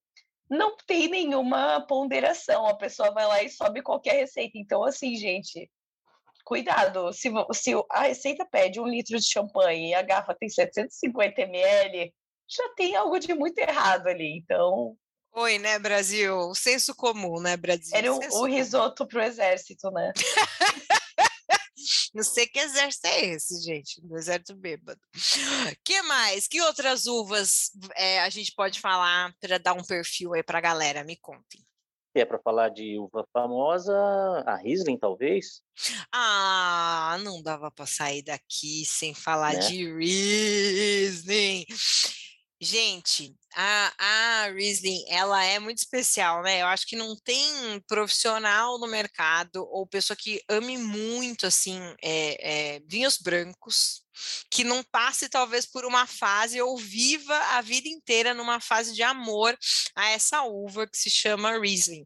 [SPEAKER 2] não tem nenhuma ponderação. A pessoa vai lá e sobe qualquer receita. Então, assim, gente, cuidado. Se, se a receita pede um litro de champanhe e a garrafa tem 750 ml, já tem algo de muito errado ali. Então,
[SPEAKER 1] Oi, né, Brasil? O senso comum, né, Brasil?
[SPEAKER 2] Era o, o risoto para o exército, né?
[SPEAKER 1] Não sei que exército é esse, gente, do exército bêbado. que mais? Que outras uvas é, a gente pode falar para dar um perfil aí para a galera? Me contem.
[SPEAKER 3] é para falar de uva famosa, a Riesling, talvez?
[SPEAKER 1] Ah, não dava para sair daqui sem falar né? de Riesling. Gente, a, a Riesling, ela é muito especial, né? Eu acho que não tem profissional no mercado ou pessoa que ame muito, assim, é, é, vinhos brancos, que não passe talvez por uma fase ou viva a vida inteira numa fase de amor a essa uva que se chama Riesling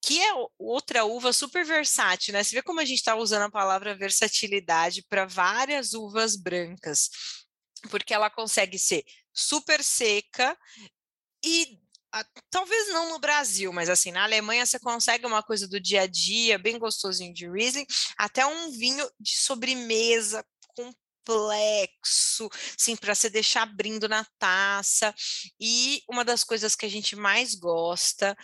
[SPEAKER 1] que é outra uva super versátil, né? Você vê como a gente está usando a palavra versatilidade para várias uvas brancas, porque ela consegue ser super seca e talvez não no Brasil, mas assim, na Alemanha você consegue uma coisa do dia a dia, bem gostosinho de Riesling, até um vinho de sobremesa complexo, sim, para você deixar abrindo na taça. E uma das coisas que a gente mais gosta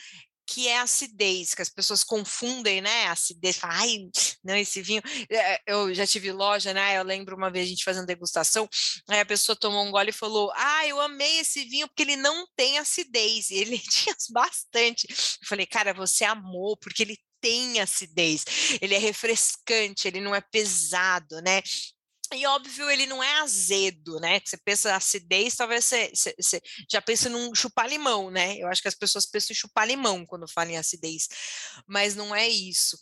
[SPEAKER 1] que é acidez, que as pessoas confundem, né? Acidez, falam, ai, não, esse vinho. Eh, eu já tive loja, né? Eu lembro uma vez a gente fazendo degustação, aí a pessoa tomou um gole e falou: Ah, eu amei esse vinho porque ele não tem acidez. E ele tinha bastante. Eu falei, cara, você amou porque ele tem acidez, ele é refrescante, ele não é pesado, né? E óbvio, ele não é azedo, né? Você pensa acidez, talvez você, você, você, já pense num chupar limão, né? Eu acho que as pessoas pensam em chupar limão quando falam em acidez, mas não é isso.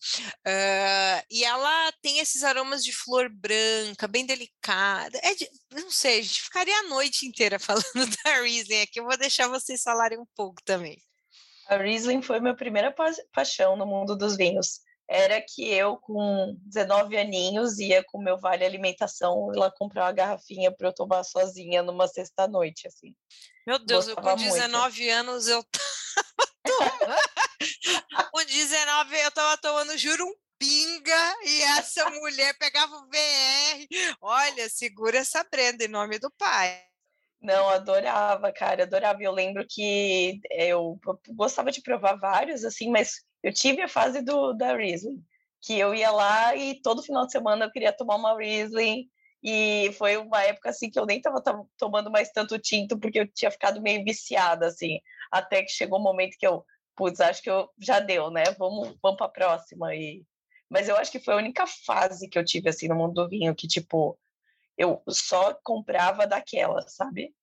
[SPEAKER 1] Uh, e ela tem esses aromas de flor branca, bem delicada. É de, não sei, a gente ficaria a noite inteira falando da Riesling aqui. Eu vou deixar vocês falarem um pouco também.
[SPEAKER 2] A Riesling foi minha primeira pa paixão no mundo dos vinhos era que eu, com 19 aninhos, ia com meu vale alimentação lá comprar uma garrafinha para eu tomar sozinha numa sexta-noite, assim.
[SPEAKER 1] Meu Deus, Gostava eu com 19 muito. anos eu tava com 19 eu tava tomando pinga e essa mulher pegava o VR. Olha, segura essa prenda em nome do pai.
[SPEAKER 2] Não, adorava, cara, adorava. Eu lembro que eu gostava de provar vários, assim, mas eu tive a fase do, da Riesling, que eu ia lá e todo final de semana eu queria tomar uma Riesling, e foi uma época assim que eu nem estava tomando mais tanto tinto, porque eu tinha ficado meio viciada, assim, até que chegou o um momento que eu, putz, acho que eu já deu, né? Vamos, vamos para próxima. E... Mas eu acho que foi a única fase que eu tive, assim, no mundo do vinho, que, tipo, eu só comprava daquela, sabe?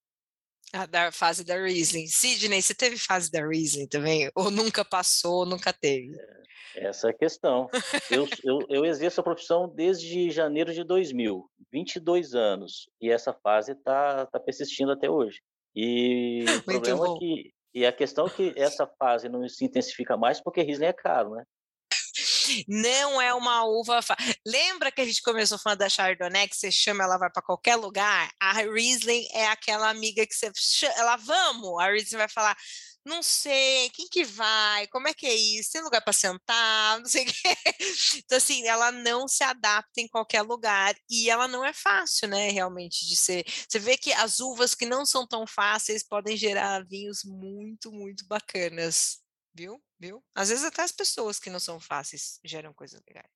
[SPEAKER 1] A da fase da Riesling. Sidney, você teve fase da Riesling também? Ou nunca passou, nunca teve?
[SPEAKER 3] Essa é a questão. Eu, eu, eu exerço a profissão desde janeiro de 2000, 22 anos, e essa fase está tá persistindo até hoje. E o problema é que e a questão é que essa fase não se intensifica mais porque Riesling é caro, né?
[SPEAKER 1] Não é uma uva. Fa... Lembra que a gente começou falando da Chardonnay, que você chama, ela vai para qualquer lugar? A Riesling é aquela amiga que você chama, ela vamos. A Riesling vai falar: não sei, quem que vai, como é que é isso, tem lugar para sentar, não sei o quê. Então, assim, ela não se adapta em qualquer lugar e ela não é fácil, né, realmente, de ser. Você vê que as uvas que não são tão fáceis podem gerar vinhos muito, muito bacanas, viu? Viu? Às vezes até as pessoas que não são fáceis geram coisas legais.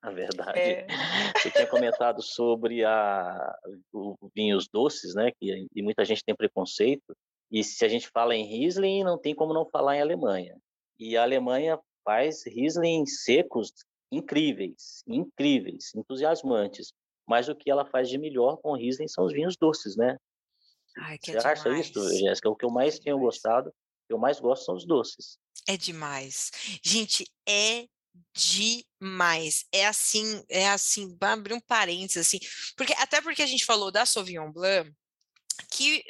[SPEAKER 3] A verdade. É. Você tinha comentado sobre a, o, vinhos doces, né? Que e muita gente tem preconceito. E se a gente fala em Riesling, não tem como não falar em Alemanha. E a Alemanha faz Riesling secos incríveis, incríveis, entusiasmantes. Mas o que ela faz de melhor com Riesling são os vinhos doces, né?
[SPEAKER 1] Ai,
[SPEAKER 3] Você é acha isso, Jéssica? O que eu mais é tenho gostado, que eu mais gosto são os doces.
[SPEAKER 1] É demais. Gente, é demais. É assim, é assim, abrir um parênteses assim, porque até porque a gente falou da Sauvignon Blanc, que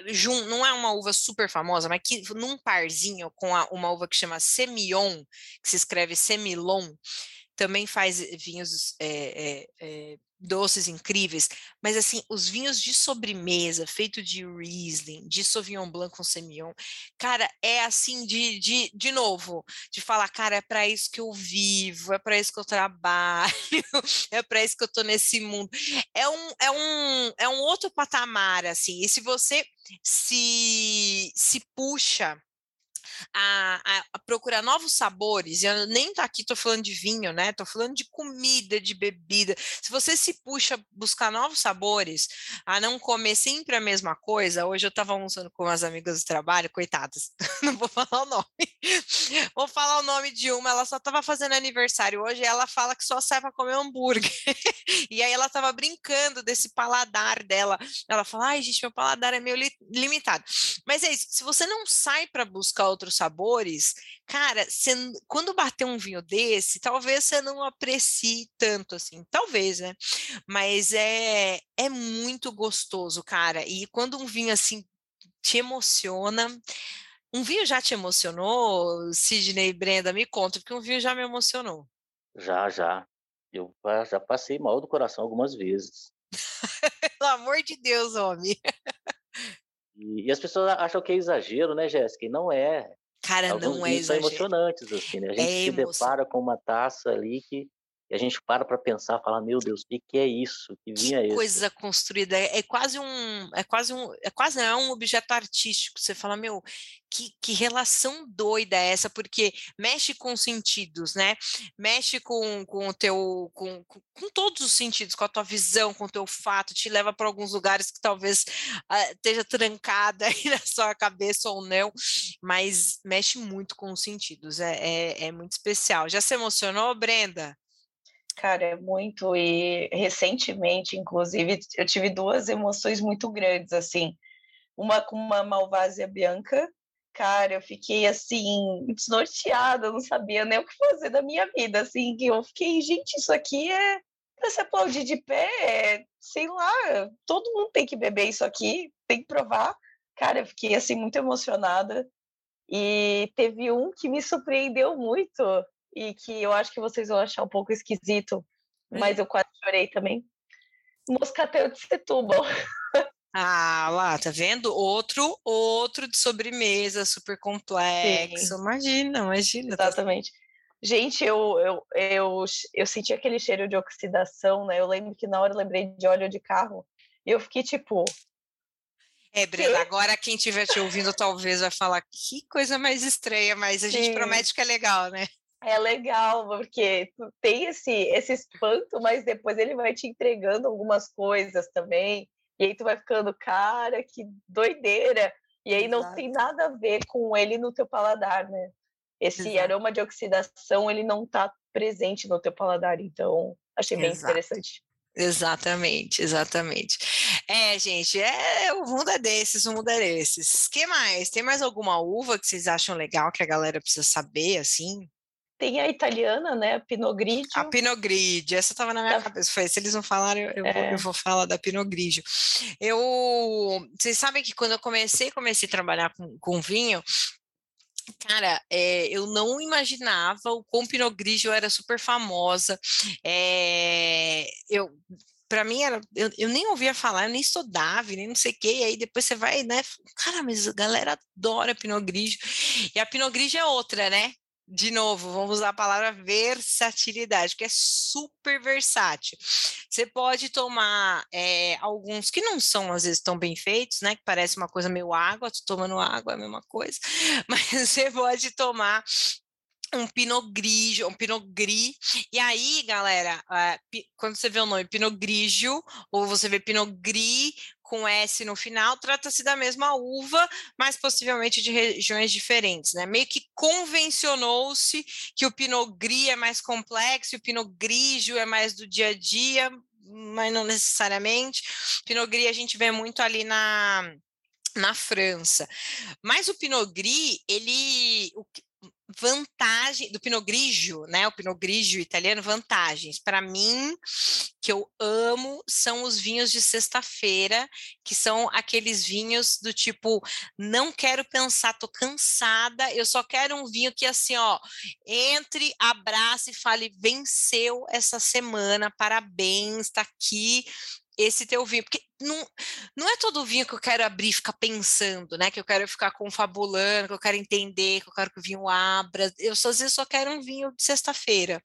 [SPEAKER 1] não é uma uva super famosa, mas que num parzinho com a, uma uva que chama Semillon, que se escreve Semilon, também faz vinhos é, é, doces incríveis, mas assim, os vinhos de sobremesa, feito de Riesling, de Sauvignon Blanc com Semillon, cara, é assim de, de, de novo, de falar, cara, é para isso que eu vivo, é para isso que eu trabalho, é para isso que eu tô nesse mundo. É um, é um, é um outro patamar, assim, e se você se, se puxa a, a, a, procurar novos sabores, eu nem tá aqui tô falando de vinho, né? Tô falando de comida, de bebida. Se você se puxa buscar novos sabores, a não comer sempre a mesma coisa, hoje eu estava almoçando com umas amigas do trabalho, coitadas, não vou falar o nome. vou falar o nome de uma, ela só estava fazendo aniversário hoje, e ela fala que só sai para comer hambúrguer. e aí ela estava brincando desse paladar dela. Ela fala: "Ai, gente, meu paladar é meio li limitado". Mas é isso, se você não sai para buscar outros outros sabores, cara, cê, quando bater um vinho desse, talvez você não aprecie tanto assim, talvez, né? Mas é, é muito gostoso, cara. E quando um vinho assim te emociona, um vinho já te emocionou, Sidney e Brenda? Me conta, porque um vinho já me emocionou.
[SPEAKER 3] Já, já. Eu já passei mal do coração algumas vezes.
[SPEAKER 1] Pelo amor de Deus, homem.
[SPEAKER 3] E, e, as pessoas acham que é exagero, né, Jéssica? E não é.
[SPEAKER 1] Cara,
[SPEAKER 3] Alguns
[SPEAKER 1] não é exagero.
[SPEAKER 3] são emocionantes, assim, né? A gente é se depara com uma taça ali que e a gente para para pensar, falar, meu Deus, o que, que é isso? Que vinha
[SPEAKER 1] que
[SPEAKER 3] esse?
[SPEAKER 1] coisa construída, é, é, quase um, é quase um, é quase não, é um objeto artístico. Você fala, meu, que, que relação doida é essa? Porque mexe com os sentidos, né? Mexe com, com o teu, com, com, com todos os sentidos, com a tua visão, com o teu fato, te leva para alguns lugares que talvez uh, esteja trancada aí na sua cabeça ou não, mas mexe muito com os sentidos, é, é, é muito especial. Já se emocionou, Brenda?
[SPEAKER 2] Cara, é muito. E recentemente, inclusive, eu tive duas emoções muito grandes, assim. Uma com uma Malvásia Bianca. Cara, eu fiquei assim, desnorteada, não sabia nem o que fazer da minha vida, assim, eu fiquei, gente, isso aqui é para se aplaudir de pé, é, sei lá, todo mundo tem que beber isso aqui, tem que provar. Cara, eu fiquei assim muito emocionada. E teve um que me surpreendeu muito, e que eu acho que vocês vão achar um pouco esquisito, mas eu quase chorei também. Moscatel de Setúbal.
[SPEAKER 1] Ah, lá, tá vendo? Outro, outro de sobremesa, super complexo. Sim. Imagina, imagina.
[SPEAKER 2] Tá Exatamente. Gente, eu, eu, eu, eu senti aquele cheiro de oxidação, né? Eu lembro que na hora eu lembrei de óleo de carro. E eu fiquei tipo.
[SPEAKER 1] É, Brenda, agora quem estiver te ouvindo talvez vai falar que coisa mais estranha, mas a Sim. gente promete que é legal, né?
[SPEAKER 2] É legal, porque tu tem esse, esse espanto, mas depois ele vai te entregando algumas coisas também. E aí tu vai ficando, cara, que doideira. E aí Exato. não tem nada a ver com ele no teu paladar, né? Esse Exato. aroma de oxidação, ele não tá presente no teu paladar. Então, achei bem Exato. interessante.
[SPEAKER 1] Exatamente, exatamente. É, gente, é, o mundo é desses, o mundo é desses. que mais? Tem mais alguma uva que vocês acham legal que a galera precisa saber, assim?
[SPEAKER 2] Tem a italiana, né? A Pinot Grigio.
[SPEAKER 1] A Pinot Grigio, essa estava na minha tá. cabeça. Foi, se eles não falarem, eu, é. vou, eu, vou, falar da Pinot Grigio. Eu, vocês sabem que quando eu comecei, comecei a trabalhar com, com vinho, Cara, é, eu não imaginava o quão Pinot Grigio era super famosa. É, eu para mim era, eu, eu, nem ouvia falar, eu nem estudava, nem não sei o quê, e aí depois você vai, né, cara, mas a galera adora Pinot Grigio, e a Pinot Grigio é outra, né, de novo, vamos usar a palavra versatilidade, que é super versátil. Você pode tomar é, alguns que não são, às vezes, tão bem feitos, né? Que parece uma coisa meio água, tô tomando água, é a mesma coisa, mas você pode tomar um Pinot Grigio, um Pinot Gris. E aí, galera, uh, quando você vê o nome Pinot Grigio, ou você vê Pinot Gris com S no final, trata-se da mesma uva, mas possivelmente de regiões diferentes, né? Meio que convencionou-se que o Pinot Gris é mais complexo, o Pinot Grigio é mais do dia a dia, mas não necessariamente. Pinot Gris a gente vê muito ali na na França. Mas o Pinot Gris, ele, vantagem do Pinot Grigio, né? O Pinot Grigio italiano, vantagens. Para mim, que eu amo, são os vinhos de sexta-feira, que são aqueles vinhos do tipo, não quero pensar, tô cansada, eu só quero um vinho que assim, ó, entre, abrace e fale, venceu essa semana, parabéns, tá aqui, esse teu vinho, porque não, não é todo vinho que eu quero abrir e ficar pensando, né? Que eu quero ficar confabulando, que eu quero entender, que eu quero que o vinho abra. Eu às vezes só quero um vinho de sexta-feira.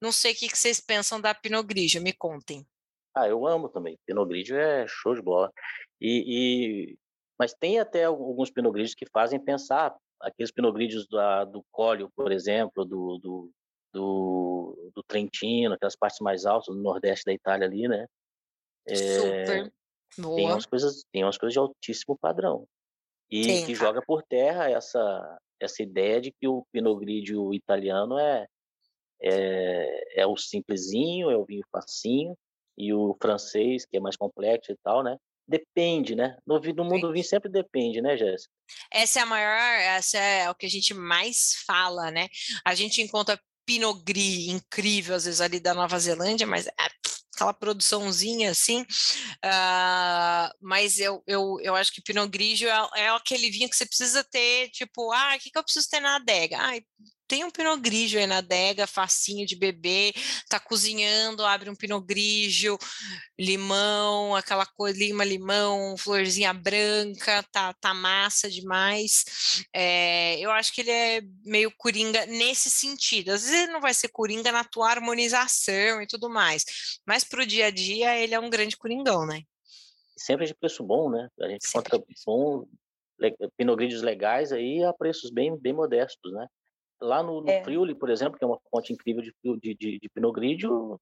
[SPEAKER 1] Não sei o que, que vocês pensam da Pinot Grigio, me contem.
[SPEAKER 3] Ah, eu amo também. Pinot Grigio é show de bola. E, e... Mas tem até alguns Pinot Grigios que fazem pensar, aqueles Pinot Grigios do, do Cólio, por exemplo, do, do, do, do Trentino, aquelas partes mais altas do nordeste da Itália ali, né?
[SPEAKER 1] Super.
[SPEAKER 3] Boa. Tem umas coisas, tem umas coisas de altíssimo padrão. E Sim, que tá. joga por terra essa essa ideia de que o Pinot Grigio italiano é é, é o simplesinho, é o vinho facinho, e o francês, que é mais complexo e tal, né? Depende, né? No, no mundo do vinho sempre depende, né, Jéssica?
[SPEAKER 1] Essa é a maior, essa é o que a gente mais fala, né? A gente encontra Pinot Gris incrível, às vezes, ali da Nova Zelândia, mas é aquela produçãozinha assim, uh, mas eu, eu, eu acho que Pinot Grigio é, é, aquele vinho que você precisa ter, tipo, ah, o que, que eu preciso ter na adega? Ah, tem um Pinot Grigio aí na adega, facinho de beber, tá cozinhando, abre um Pinot Grigio, limão, aquela coisa, lima, limão, florzinha branca, tá, tá massa demais. É, eu acho que ele é meio coringa nesse sentido. Às vezes ele não vai ser coringa na tua harmonização e tudo mais, mas pro dia a dia ele é um grande coringão, né?
[SPEAKER 3] Sempre de preço bom, né? A gente Sempre encontra bom, Pinot Grigios legais aí a preços bem, bem modestos, né? Lá no, no é. Friuli, por exemplo, que é uma fonte incrível de, de, de, de Pinot Grigio,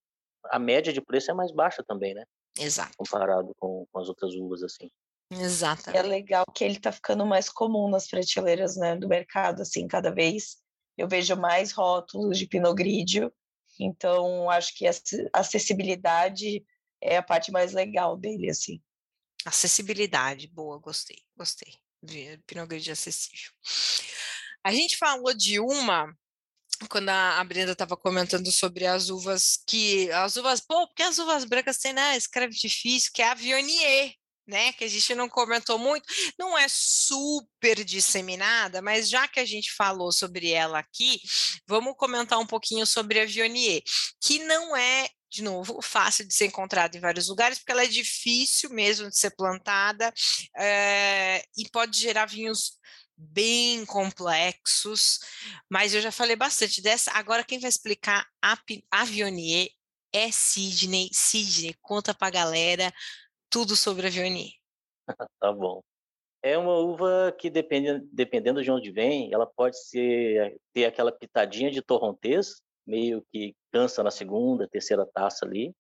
[SPEAKER 3] a média de preço é mais baixa também, né?
[SPEAKER 1] Exato.
[SPEAKER 3] Comparado com, com as outras uvas, assim.
[SPEAKER 1] Exato.
[SPEAKER 2] É legal que ele está ficando mais comum nas prateleiras né, do mercado, assim, cada vez eu vejo mais rótulos de Pinot Grigio, então acho que a acessibilidade é a parte mais legal dele, assim.
[SPEAKER 1] Acessibilidade, boa, gostei, gostei. Pinot Grigio acessível. A gente falou de uma quando a Brenda estava comentando sobre as uvas que as uvas, pô, porque as uvas brancas têm, né, escreve difícil, que é a Viognier, né, que a gente não comentou muito, não é super disseminada, mas já que a gente falou sobre ela aqui, vamos comentar um pouquinho sobre a Viognier, que não é de novo, fácil de ser encontrada em vários lugares, porque ela é difícil mesmo de ser plantada é, e pode gerar vinhos bem complexos, mas eu já falei bastante dessa. Agora, quem vai explicar a, a Vionier é Sidney. Sidney, conta pra galera tudo sobre a Vionier.
[SPEAKER 3] tá bom. É uma uva que, dependendo, dependendo de onde vem, ela pode ser, ter aquela pitadinha de torrontês, meio que cansa na segunda, terceira taça ali.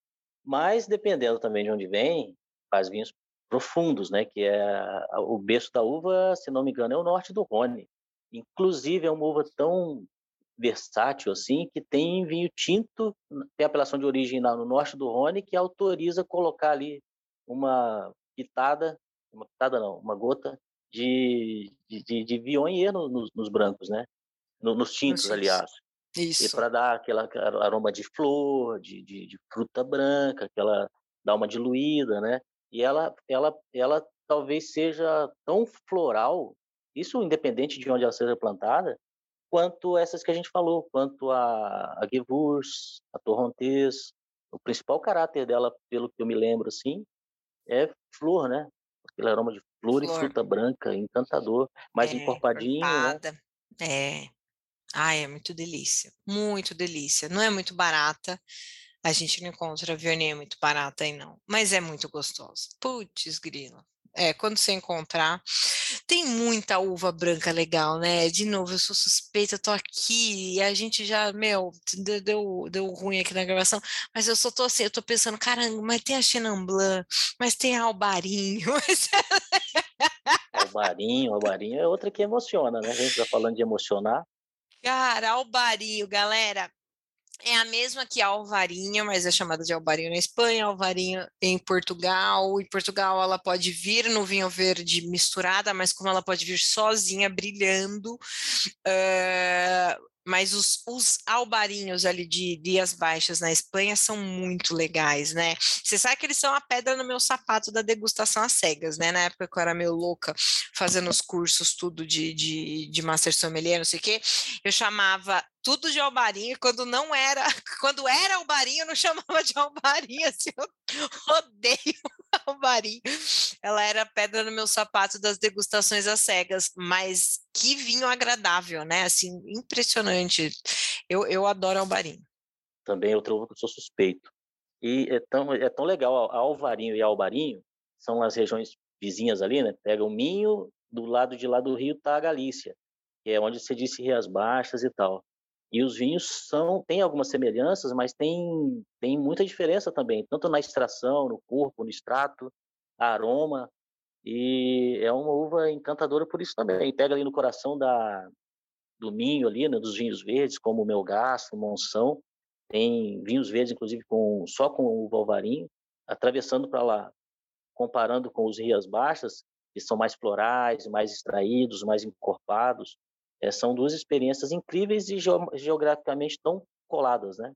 [SPEAKER 3] Mas, dependendo também de onde vem, faz vinhos profundos, né? Que é o berço da uva, se não me engano, é o norte do Rhône. Inclusive é uma uva tão versátil assim que tem vinho tinto, tem apelação de origem lá no norte do Rhône que autoriza colocar ali uma pitada, uma pitada não, uma gota de, de, de, de Viognier no, nos, nos brancos, né? No, nos tintos, aliás.
[SPEAKER 1] Isso.
[SPEAKER 3] E para dar aquela aroma de flor, de, de, de, fruta branca, aquela dá uma diluída, né? E ela, ela, ela talvez seja tão floral, isso independente de onde ela seja plantada, quanto essas que a gente falou, quanto a, a Gewurz, a Torrontés. O principal caráter dela, pelo que eu me lembro, assim, é flor, né? Aquele aroma de flor, flor. e fruta branca, encantador, mais é, encorpadinho, né?
[SPEAKER 1] É. Ai, é muito delícia, muito delícia. Não é muito barata, a gente não encontra Viognier muito barata aí não, mas é muito gostosa. Putz, grila. É, quando você encontrar. Tem muita uva branca legal, né? De novo, eu sou suspeita, tô aqui e a gente já, meu, deu, deu ruim aqui na gravação, mas eu só tô assim, eu tô pensando, caramba, mas tem a Chenin Blanc, mas tem a Albarinho.
[SPEAKER 3] Albarinho, Albarinho é outra que emociona, né? A gente tá falando de emocionar.
[SPEAKER 1] Cara, Albarinho, galera, é a mesma que a alvarinha, mas é chamada de alvarinho na Espanha, alvarinho em Portugal. Em Portugal ela pode vir no vinho verde misturada, mas como ela pode vir sozinha, brilhando, uh, mas os, os albarinhos ali de Dias Baixas na Espanha são muito legais, né? Você sabe que eles são a pedra no meu sapato da degustação às cegas, né? Na época que eu era meio louca, fazendo os cursos tudo de, de, de Master Sommelier, não sei o quê, eu chamava tudo de albarinho, quando não era, quando era albarinho, eu não chamava de albarinho, assim, eu odeio albarinho. Ela era pedra no meu sapato das degustações às cegas, mas que vinho agradável, né? Assim, impressionante. Eu, eu adoro albarinho.
[SPEAKER 3] Também outro uva que eu sou suspeito. E é tão, é tão legal, Alvarinho e Albarinho são as regiões vizinhas ali, né? Pega o Minho, do lado de lá do rio tá a Galícia, que é onde se disse Rias Baixas e tal. E os vinhos são têm algumas semelhanças, mas tem tem muita diferença também, tanto na extração, no corpo, no extrato, aroma. E é uma uva encantadora por isso também. Pega ali no coração da do Minho ali, né, dos vinhos verdes, como o Melgaço, Monção. Tem vinhos verdes, inclusive, com só com o Valvarinho, atravessando para lá, comparando com os Rias Baixas, que são mais florais, mais extraídos, mais encorpados. É, são duas experiências incríveis e geograficamente tão coladas, né?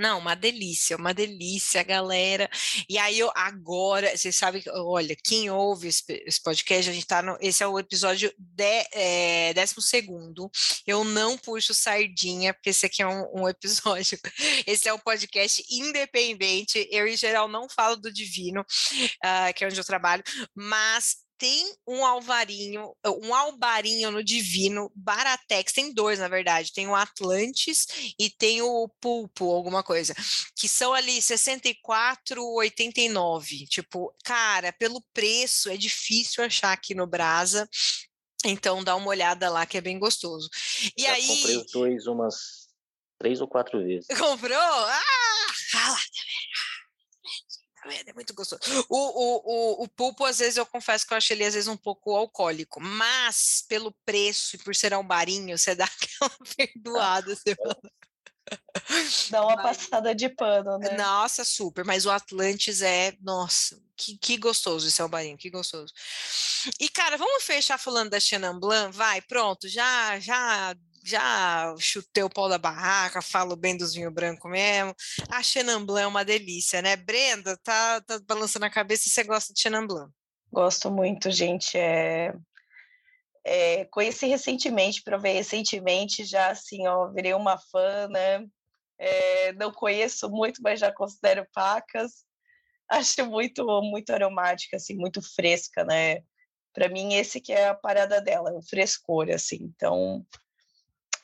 [SPEAKER 1] Não, uma delícia, uma delícia, galera. E aí, eu, agora, vocês sabem olha, quem ouve esse, esse, podcast, a gente tá no. Esse é o episódio de, é, décimo segundo. Eu não puxo sardinha, porque esse aqui é um, um, episódio. Esse é um podcast independente. Eu, em geral, não falo do divino, uh, que é onde eu trabalho, mas tem um alvarinho, um albarinho no Divino, Baratex, tem dois, na verdade, tem o Atlantis e tem o Pulpo, alguma coisa, que são ali 64,89. Tipo, cara, pelo preço é difícil achar aqui no Brasa. Então dá uma olhada lá que é bem gostoso. E
[SPEAKER 3] Já
[SPEAKER 1] aí
[SPEAKER 3] comprei os dois umas três ou quatro vezes.
[SPEAKER 1] Comprou? Ah, muito gostoso. O, o, o, o, pulpo, às vezes, eu confesso que eu acho ele, às vezes, um pouco alcoólico, mas pelo preço e por ser um barinho, você dá aquela perdoada. Você
[SPEAKER 2] Dá uma passada de pano, né?
[SPEAKER 1] Nossa, super. Mas o Atlantis é, nossa, que, que gostoso esse albarinho, que gostoso. E, cara, vamos fechar falando da Chenin Blanc? Vai, pronto, já, já já chutei o pau da barraca, falo bem dos vinhos brancos mesmo. A Chenin Blanc é uma delícia, né? Brenda, tá, tá balançando a cabeça e você gosta de Chenin Blanc?
[SPEAKER 2] Gosto muito, gente. É, é, conheci recentemente, provei recentemente, já assim, ó, virei uma fã, né? É, não conheço muito, mas já considero pacas. Acho muito, muito aromática, assim, muito fresca, né? Para mim, esse que é a parada dela, o frescor, assim. Então,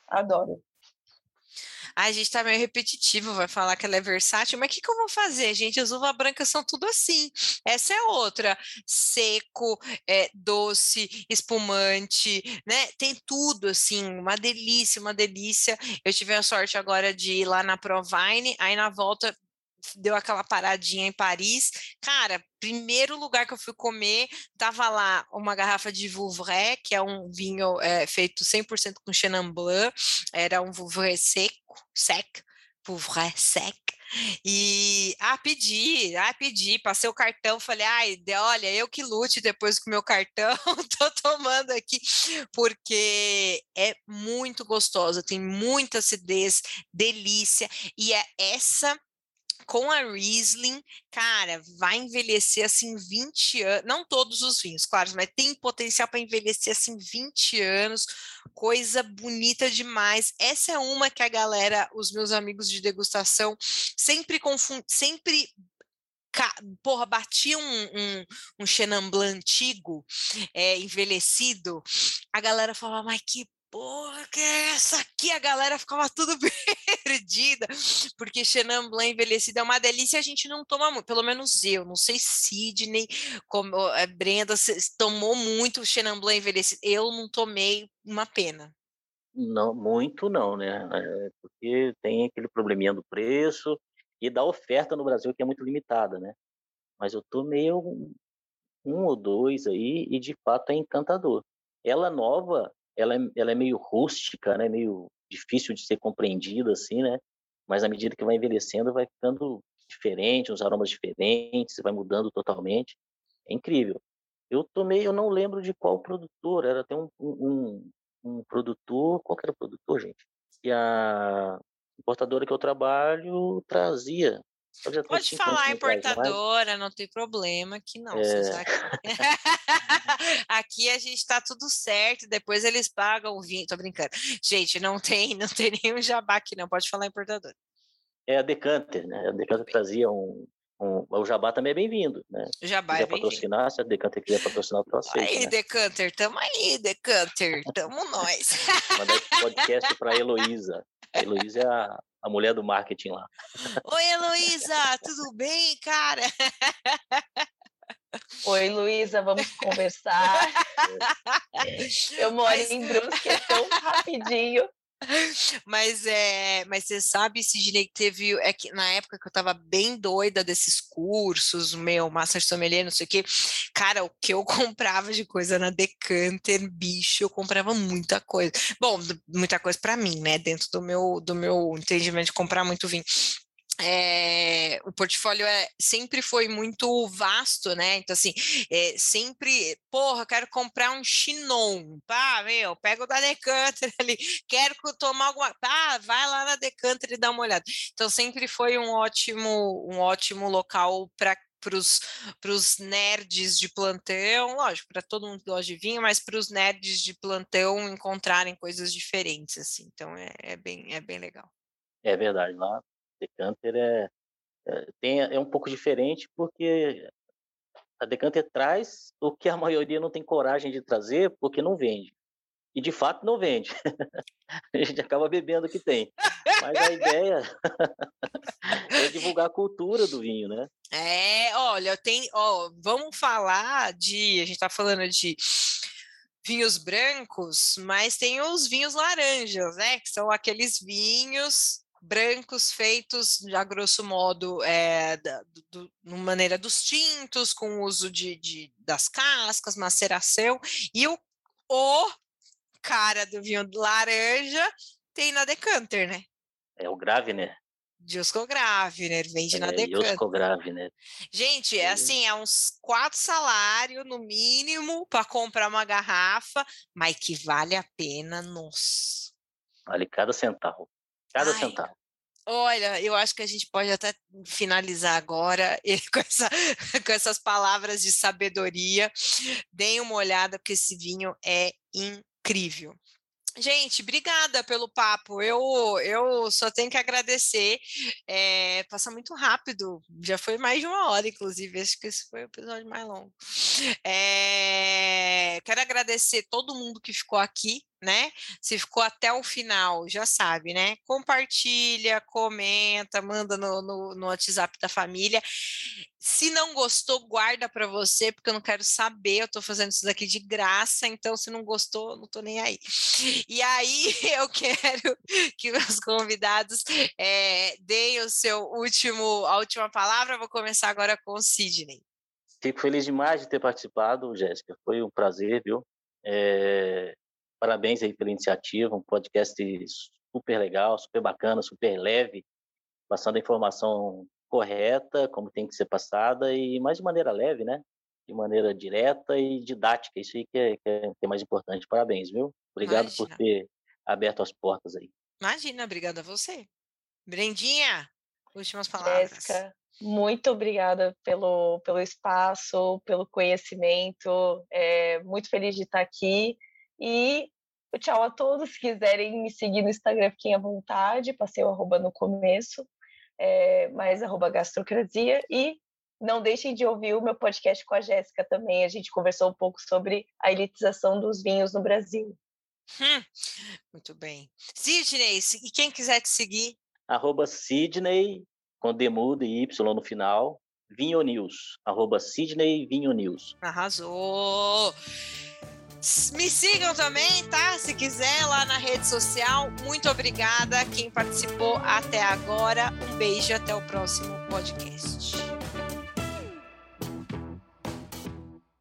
[SPEAKER 2] Adoro.
[SPEAKER 1] a gente tá meio repetitivo, vai falar que ela é versátil, mas o que, que eu vou fazer, gente? As uvas brancas são tudo assim. Essa é outra. Seco, é, doce, espumante, né? Tem tudo, assim, uma delícia, uma delícia. Eu tive a sorte agora de ir lá na Provine, aí na volta deu aquela paradinha em Paris. Cara, primeiro lugar que eu fui comer, tava lá uma garrafa de Vouvray, que é um vinho é, feito 100% com Chenin Blanc, era um Vouvray seco, sec, Vouvray sec, E, ah, pedi, ah, pedi, passei o cartão, falei, ai, olha, eu que lute depois com o meu cartão, tô tomando aqui, porque é muito gostosa, tem muita acidez, delícia, e é essa com a Riesling, cara, vai envelhecer assim 20 anos, não todos os vinhos, claro, mas tem potencial para envelhecer assim 20 anos, coisa bonita demais. Essa é uma que a galera, os meus amigos de degustação, sempre confundem, sempre porra, batia um, um, um Chenin Blanc antigo, é, envelhecido, a galera falava, mas que porra, que é essa aqui? A galera ficava tudo perdida, porque Chenin Blanc envelhecido é uma delícia, a gente não toma muito, pelo menos eu, não sei Sidney, como é, Brenda, tomou muito Chenin Blanc envelhecido, eu não tomei, uma pena.
[SPEAKER 3] Não, muito não, né? É porque tem aquele probleminha do preço e da oferta no Brasil que é muito limitada, né? Mas eu tomei um, um ou dois aí e de fato é encantador. Ela nova, ela é, ela é meio rústica, né? Meio difícil de ser compreendida, assim, né? Mas à medida que vai envelhecendo, vai ficando diferente, uns aromas diferentes, vai mudando totalmente. É incrível. Eu tomei, eu não lembro de qual produtor, era até um, um, um produtor, qual era o produtor, gente? E a importadora que eu trabalho trazia
[SPEAKER 1] Pode falar importadora, não tem problema que não. É... Aqui a gente está tudo certo, depois eles pagam o vinho. Tô brincando. Gente, não tem, não tem nenhum jabá aqui, não. Pode falar importadora.
[SPEAKER 3] É a Decanter, né? A Decanter trazia um, um, o Jabá também é bem-vindo, né?
[SPEAKER 1] O Jabá
[SPEAKER 3] se
[SPEAKER 1] quiser
[SPEAKER 3] é patrocinar, se a Decanter quiser patrocinar, eu aceito.
[SPEAKER 1] Aí,
[SPEAKER 3] né?
[SPEAKER 1] Decanter, tamo aí, Decanter, tamo nós.
[SPEAKER 3] Mandar esse podcast para a Heloísa. A Heloísa é a, a mulher do marketing lá.
[SPEAKER 1] Oi, Heloísa, tudo bem, cara?
[SPEAKER 2] Oi, Luísa, vamos conversar. Eu moro Mas... em Brusque, é tão rapidinho.
[SPEAKER 1] Mas é, mas você sabe, Sidney, que teve é que na época que eu tava bem doida desses cursos, meu, Master Sommelier, não sei o quê. Cara, o que eu comprava de coisa na Decanter, bicho, eu comprava muita coisa. Bom, muita coisa para mim, né, dentro do meu do meu entendimento de comprar muito vinho é, o portfólio é, sempre foi muito vasto, né? Então, assim, é, sempre, porra, quero comprar um Chinon, pá, meu, pega o da Decanter ali, quero tomar alguma, pá, vai lá na Decanter e dá uma olhada. Então, sempre foi um ótimo, um ótimo local para para os nerds de plantão, lógico, para todo mundo que gosta de vinho, mas para os nerds de plantão encontrarem coisas diferentes, assim. Então é, é, bem, é bem legal.
[SPEAKER 3] É verdade, lá Decanter é, é, tem, é um pouco diferente porque a Decanter traz o que a maioria não tem coragem de trazer porque não vende. E de fato não vende. a gente acaba bebendo o que tem. Mas a ideia é divulgar a cultura do vinho, né?
[SPEAKER 1] É, olha, tem, ó, vamos falar de, a gente está falando de vinhos brancos, mas tem os vinhos laranjas, né? Que são aqueles vinhos brancos feitos, a grosso modo, é, da, do, do, maneira dos tintos, com uso de, de, das cascas, maceração, e o, o cara do vinho laranja tem na Decanter, né?
[SPEAKER 3] É o Gravner.
[SPEAKER 1] Jusco Gravner, vende é, na Decanter.
[SPEAKER 3] Jusco Gravner.
[SPEAKER 1] Gente, é assim, é uns quatro salários no mínimo para comprar uma garrafa, mas que vale a pena, nossa.
[SPEAKER 3] Vale cada centavo. Cada Ai, centavo.
[SPEAKER 1] Olha, eu acho que a gente pode até finalizar agora com, essa, com essas palavras de sabedoria. Deem uma olhada, porque esse vinho é incrível. Gente, obrigada pelo papo. Eu, eu só tenho que agradecer. É, passa muito rápido. Já foi mais de uma hora, inclusive. Acho que esse foi o episódio mais longo. É, quero agradecer todo mundo que ficou aqui né? Se ficou até o final, já sabe, né? Compartilha, comenta, manda no, no, no WhatsApp da família. Se não gostou, guarda para você, porque eu não quero saber. Eu tô fazendo isso daqui de graça, então se não gostou, não tô nem aí. E aí eu quero que meus convidados é, deem o seu último, a última palavra. Vou começar agora com o Sidney.
[SPEAKER 3] Fico feliz demais de ter participado, Jéssica. Foi um prazer, viu? É, Parabéns aí pela iniciativa, um podcast super legal, super bacana, super leve. passando a informação correta, como tem que ser passada, e mais de maneira leve, né? De maneira direta e didática. Isso aí que é, que é, que é mais importante. Parabéns, viu? Obrigado Imagina. por ter aberto as portas aí.
[SPEAKER 1] Imagina, obrigada a você. Brendinha, últimas palavras.
[SPEAKER 2] Jéssica, muito obrigada pelo, pelo espaço, pelo conhecimento. É, muito feliz de estar aqui. E tchau a todos. Se quiserem me seguir no Instagram, fiquem à vontade. Passei o arroba no começo, é, mas arroba gastrocrasia. E não deixem de ouvir o meu podcast com a Jéssica também. A gente conversou um pouco sobre a elitização dos vinhos no Brasil.
[SPEAKER 1] Hum, muito bem. Sidney, e quem quiser te seguir?
[SPEAKER 3] Arroba Sidney, com Demudo e Y no final, Vinho News. Arroba Sidney Vinho News.
[SPEAKER 1] Arrasou! Me sigam também, tá? Se quiser, lá na rede social. Muito obrigada quem participou até agora. Um beijo e até o próximo podcast.